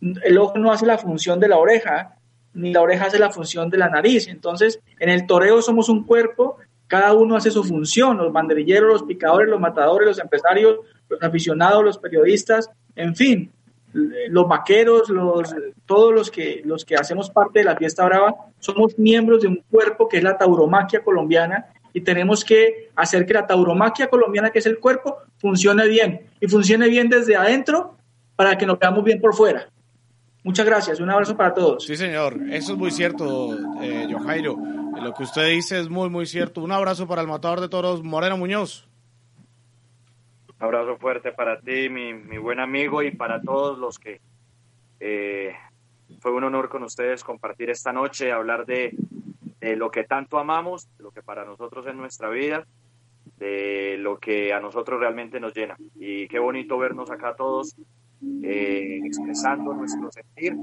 [SPEAKER 13] el ojo no hace la función de la oreja, ni la oreja hace la función de la nariz. Entonces, en el toreo somos un cuerpo, cada uno hace su función, los banderilleros, los picadores, los matadores, los empresarios, los aficionados, los periodistas, en fin, los vaqueros, los, todos los que, los que hacemos parte de la fiesta brava, somos miembros de un cuerpo que es la tauromaquia colombiana y tenemos que hacer que la tauromaquia colombiana, que es el cuerpo, funcione bien y funcione bien desde adentro para que nos veamos bien por fuera. Muchas gracias, un abrazo para todos.
[SPEAKER 2] Sí, señor, eso es muy cierto, eh, Jojairo. Lo que usted dice es muy, muy cierto. Un abrazo para el matador de toros, Moreno Muñoz.
[SPEAKER 12] Un abrazo fuerte para ti, mi, mi buen amigo, y para todos los que eh, fue un honor con ustedes compartir esta noche, hablar de, lo que tanto amamos, lo que para nosotros es nuestra vida, de lo que a nosotros realmente nos llena. Y qué bonito vernos acá todos eh, expresando nuestro sentir.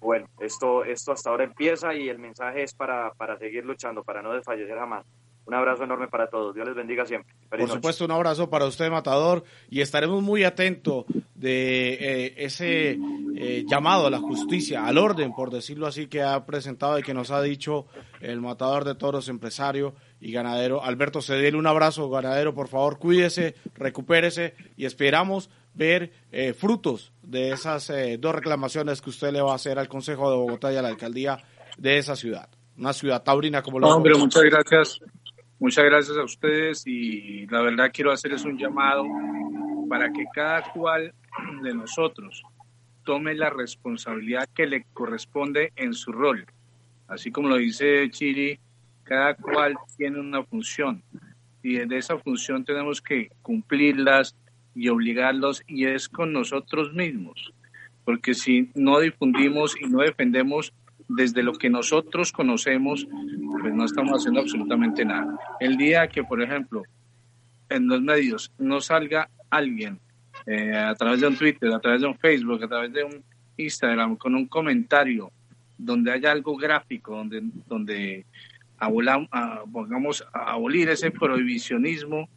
[SPEAKER 12] Bueno, esto, esto hasta ahora empieza y el mensaje es para, para seguir luchando, para no desfallecer jamás. Un abrazo enorme para todos. Dios les bendiga siempre. Feliz
[SPEAKER 2] Por
[SPEAKER 12] noche.
[SPEAKER 2] supuesto, un abrazo para usted, Matador, y estaremos muy atentos de eh, ese eh, llamado a la justicia, al orden, por decirlo así, que ha presentado y que nos ha dicho el Matador de Toros, empresario y ganadero, Alberto Cediel. Un abrazo, ganadero, por favor, cuídese, recupérese y esperamos ver eh, frutos de esas eh, dos reclamaciones que usted le va a hacer al Consejo de Bogotá y a la alcaldía de esa ciudad. Una ciudad taurina como lo
[SPEAKER 11] No, hombre, muchas gracias. Muchas gracias a ustedes y la verdad quiero hacerles un llamado para que cada cual de nosotros tome la responsabilidad que le corresponde en su rol. Así como lo dice Chiri, cada cual tiene una función y de esa función tenemos que cumplirlas y obligarlos y es con nosotros mismos. Porque si no difundimos y no defendemos desde lo que nosotros conocemos, pues no estamos haciendo absolutamente nada. El día que, por ejemplo, en los medios no salga alguien eh, a través de un Twitter, a través de un Facebook, a través de un Instagram, con un comentario donde haya algo gráfico, donde, donde abolam- a- pongamos abolir ese prohibicionismo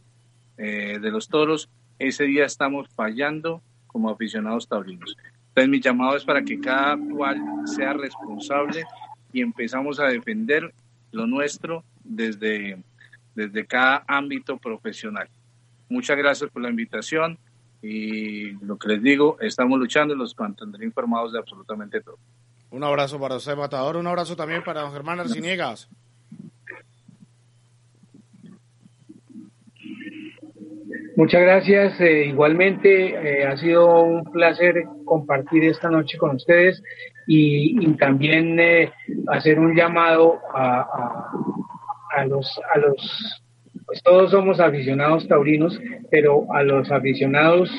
[SPEAKER 11] eh, de los toros, ese día estamos fallando como aficionados taurinos. Entonces mi llamado es para que cada cual sea responsable y empezamos a defender lo nuestro desde, desde cada ámbito profesional. Muchas gracias por la invitación y lo que les digo, estamos luchando y los mantendré informados de absolutamente todo.
[SPEAKER 2] Un abrazo para usted, Matador. Un abrazo también para don Germán Arciniegas.
[SPEAKER 14] Muchas gracias. eh, igualmente, eh, ha sido un placer compartir esta noche con ustedes y, también eh, hacer un llamado a, a- los, a los, pues todos somos aficionados taurinos, pero a los aficionados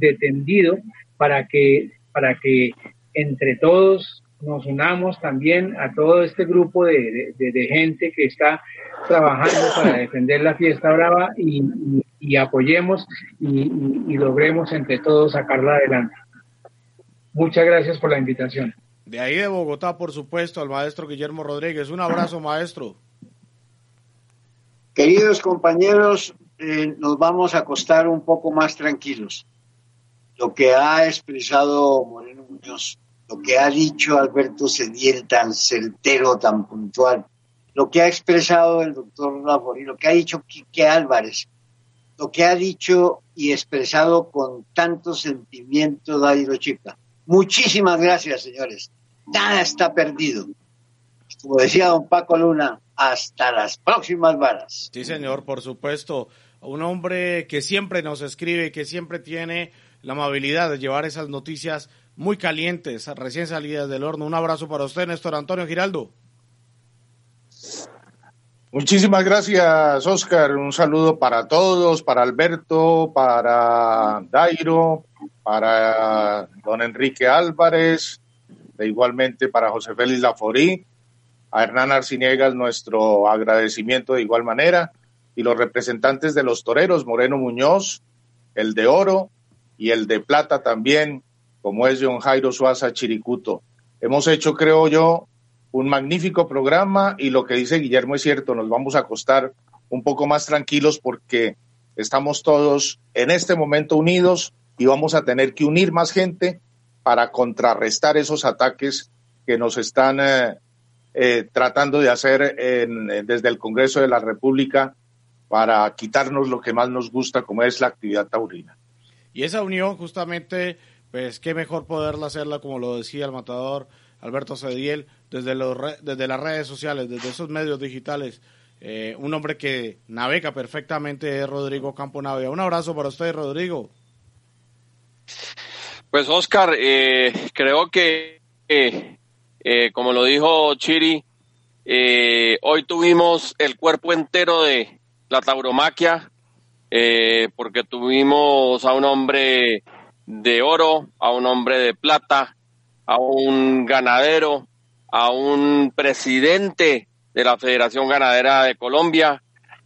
[SPEAKER 14] de tendido para que, para que entre todos nos unamos también a todo este grupo de, de- gente que está trabajando para defender la fiesta brava y- y apoyemos y, y- y logremos entre todos sacarla adelante. Muchas gracias por la invitación.
[SPEAKER 2] De ahí de Bogotá, por supuesto, al maestro Guillermo Rodríguez. Un abrazo, maestro.
[SPEAKER 3] Queridos compañeros, eh, nos vamos a acostar un poco más tranquilos. Lo que ha expresado Moreno Muñoz, lo que ha dicho Alberto Cediel tan certero, tan puntual, lo que ha expresado el doctor Laforí, lo que ha dicho Quique Álvarez, lo que ha dicho y expresado con tanto sentimiento Dairo Chica. Muchísimas gracias, señores. Nada está perdido. Como decía don Paco Luna, hasta las próximas varas.
[SPEAKER 2] Sí, señor, por supuesto. Un hombre que siempre nos escribe, que siempre tiene la amabilidad de llevar esas noticias muy calientes, recién salidas del horno. Un abrazo para usted, Néstor Antonio Giraldo.
[SPEAKER 5] Muchísimas gracias, Oscar. Un saludo para todos, para Alberto, para Dairo, para don Enrique Álvarez, e igualmente para José Félix Laforí, a Hernán Arciniegas nuestro agradecimiento de igual manera, y los representantes de los toreros, Moreno Muñoz, el de oro y el de plata también, como es John Jairo Suaza Chiricuto. Hemos hecho, creo yo, un magnífico programa y lo que dice Guillermo es cierto, nos vamos a acostar un poco más tranquilos porque estamos todos en este momento unidos y vamos a tener que unir más gente para contrarrestar esos ataques que nos están eh, eh, tratando de hacer desde el Congreso de la República para quitarnos lo que más nos gusta, como es la actividad taurina.
[SPEAKER 2] Y esa unión, justamente, pues qué mejor poderla hacerla, como lo decía el matador Alberto Cediel, desde, los desde las redes sociales, desde esos medios digitales. Eh, un hombre que navega perfectamente es Rodrigo Camponavia. Un abrazo para usted, Rodrigo.
[SPEAKER 6] Pues Oscar, eh, creo que, eh, como lo dijo Chiri, hoy tuvimos el cuerpo entero de, la tauromaquia, eh, porque tuvimos a un hombre de oro, a un hombre de plata, a un ganadero, a un presidente de la Federación Ganadera de Colombia,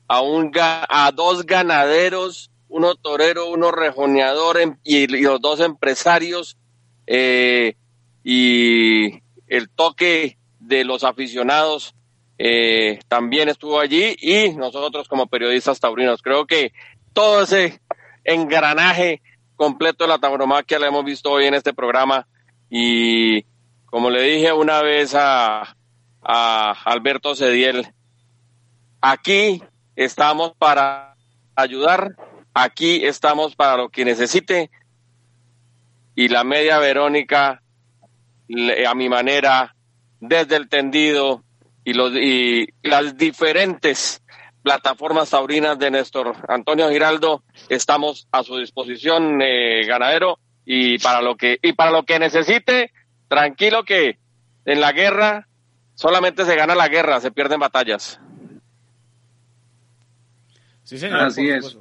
[SPEAKER 6] a, un, a dos ganaderos, uno torero, uno rejoneador em, y, los dos empresarios, eh, y el toque de los aficionados eh, también estuvo allí y nosotros como periodistas taurinos. Creo que todo ese engranaje completo de la tauromaquia lo hemos visto hoy en este programa y como le dije una vez a, Alberto Cediel, aquí estamos para ayudar, aquí estamos para lo que necesite. Y la media Verónica a mi manera desde el tendido y, los, y las diferentes plataformas taurinas de Néstor Antonio Giraldo estamos a su disposición eh, ganadero y para lo que y para lo que necesite tranquilo que en la guerra solamente se gana la guerra se pierden batallas
[SPEAKER 2] sí señor así es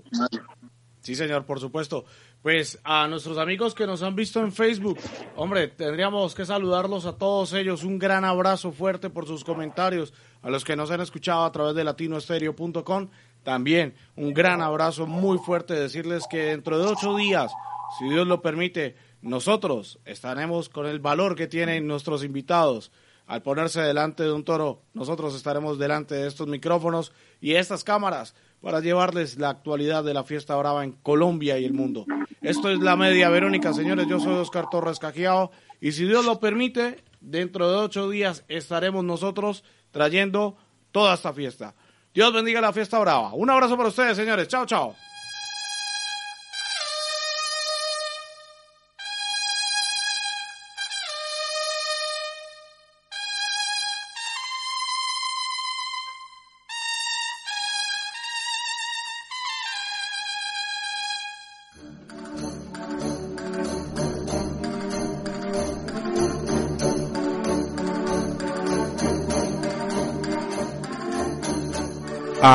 [SPEAKER 2] sí señor por supuesto pues a nuestros amigos que nos han visto en Facebook, hombre, tendríamos que saludarlos a todos ellos. Un gran abrazo fuerte por sus comentarios. A los que nos han escuchado a través de latinoestereo.com, también un gran abrazo muy fuerte. Decirles que dentro de ocho días, si Dios lo permite, nosotros estaremos con el valor que tienen nuestros invitados. Al ponerse delante de un toro, nosotros estaremos delante de estos micrófonos y estas cámaras para llevarles la actualidad de la fiesta brava en Colombia y el mundo. Esto es la media Verónica, señores. Yo soy Oscar Torres Cajiao y si Dios lo permite, dentro de ocho días estaremos nosotros trayendo toda esta fiesta. Dios bendiga la fiesta brava. Un abrazo para ustedes, señores. Chao, chao.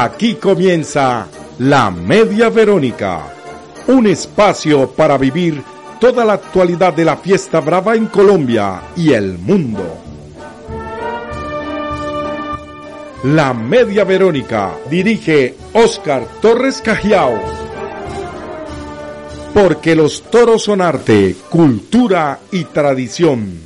[SPEAKER 1] Aquí comienza La Media Verónica, un espacio para vivir toda la actualidad de la fiesta brava en Colombia y el mundo. La Media Verónica dirige Oscar Torres Cajiao. Porque los toros son arte, cultura y tradición.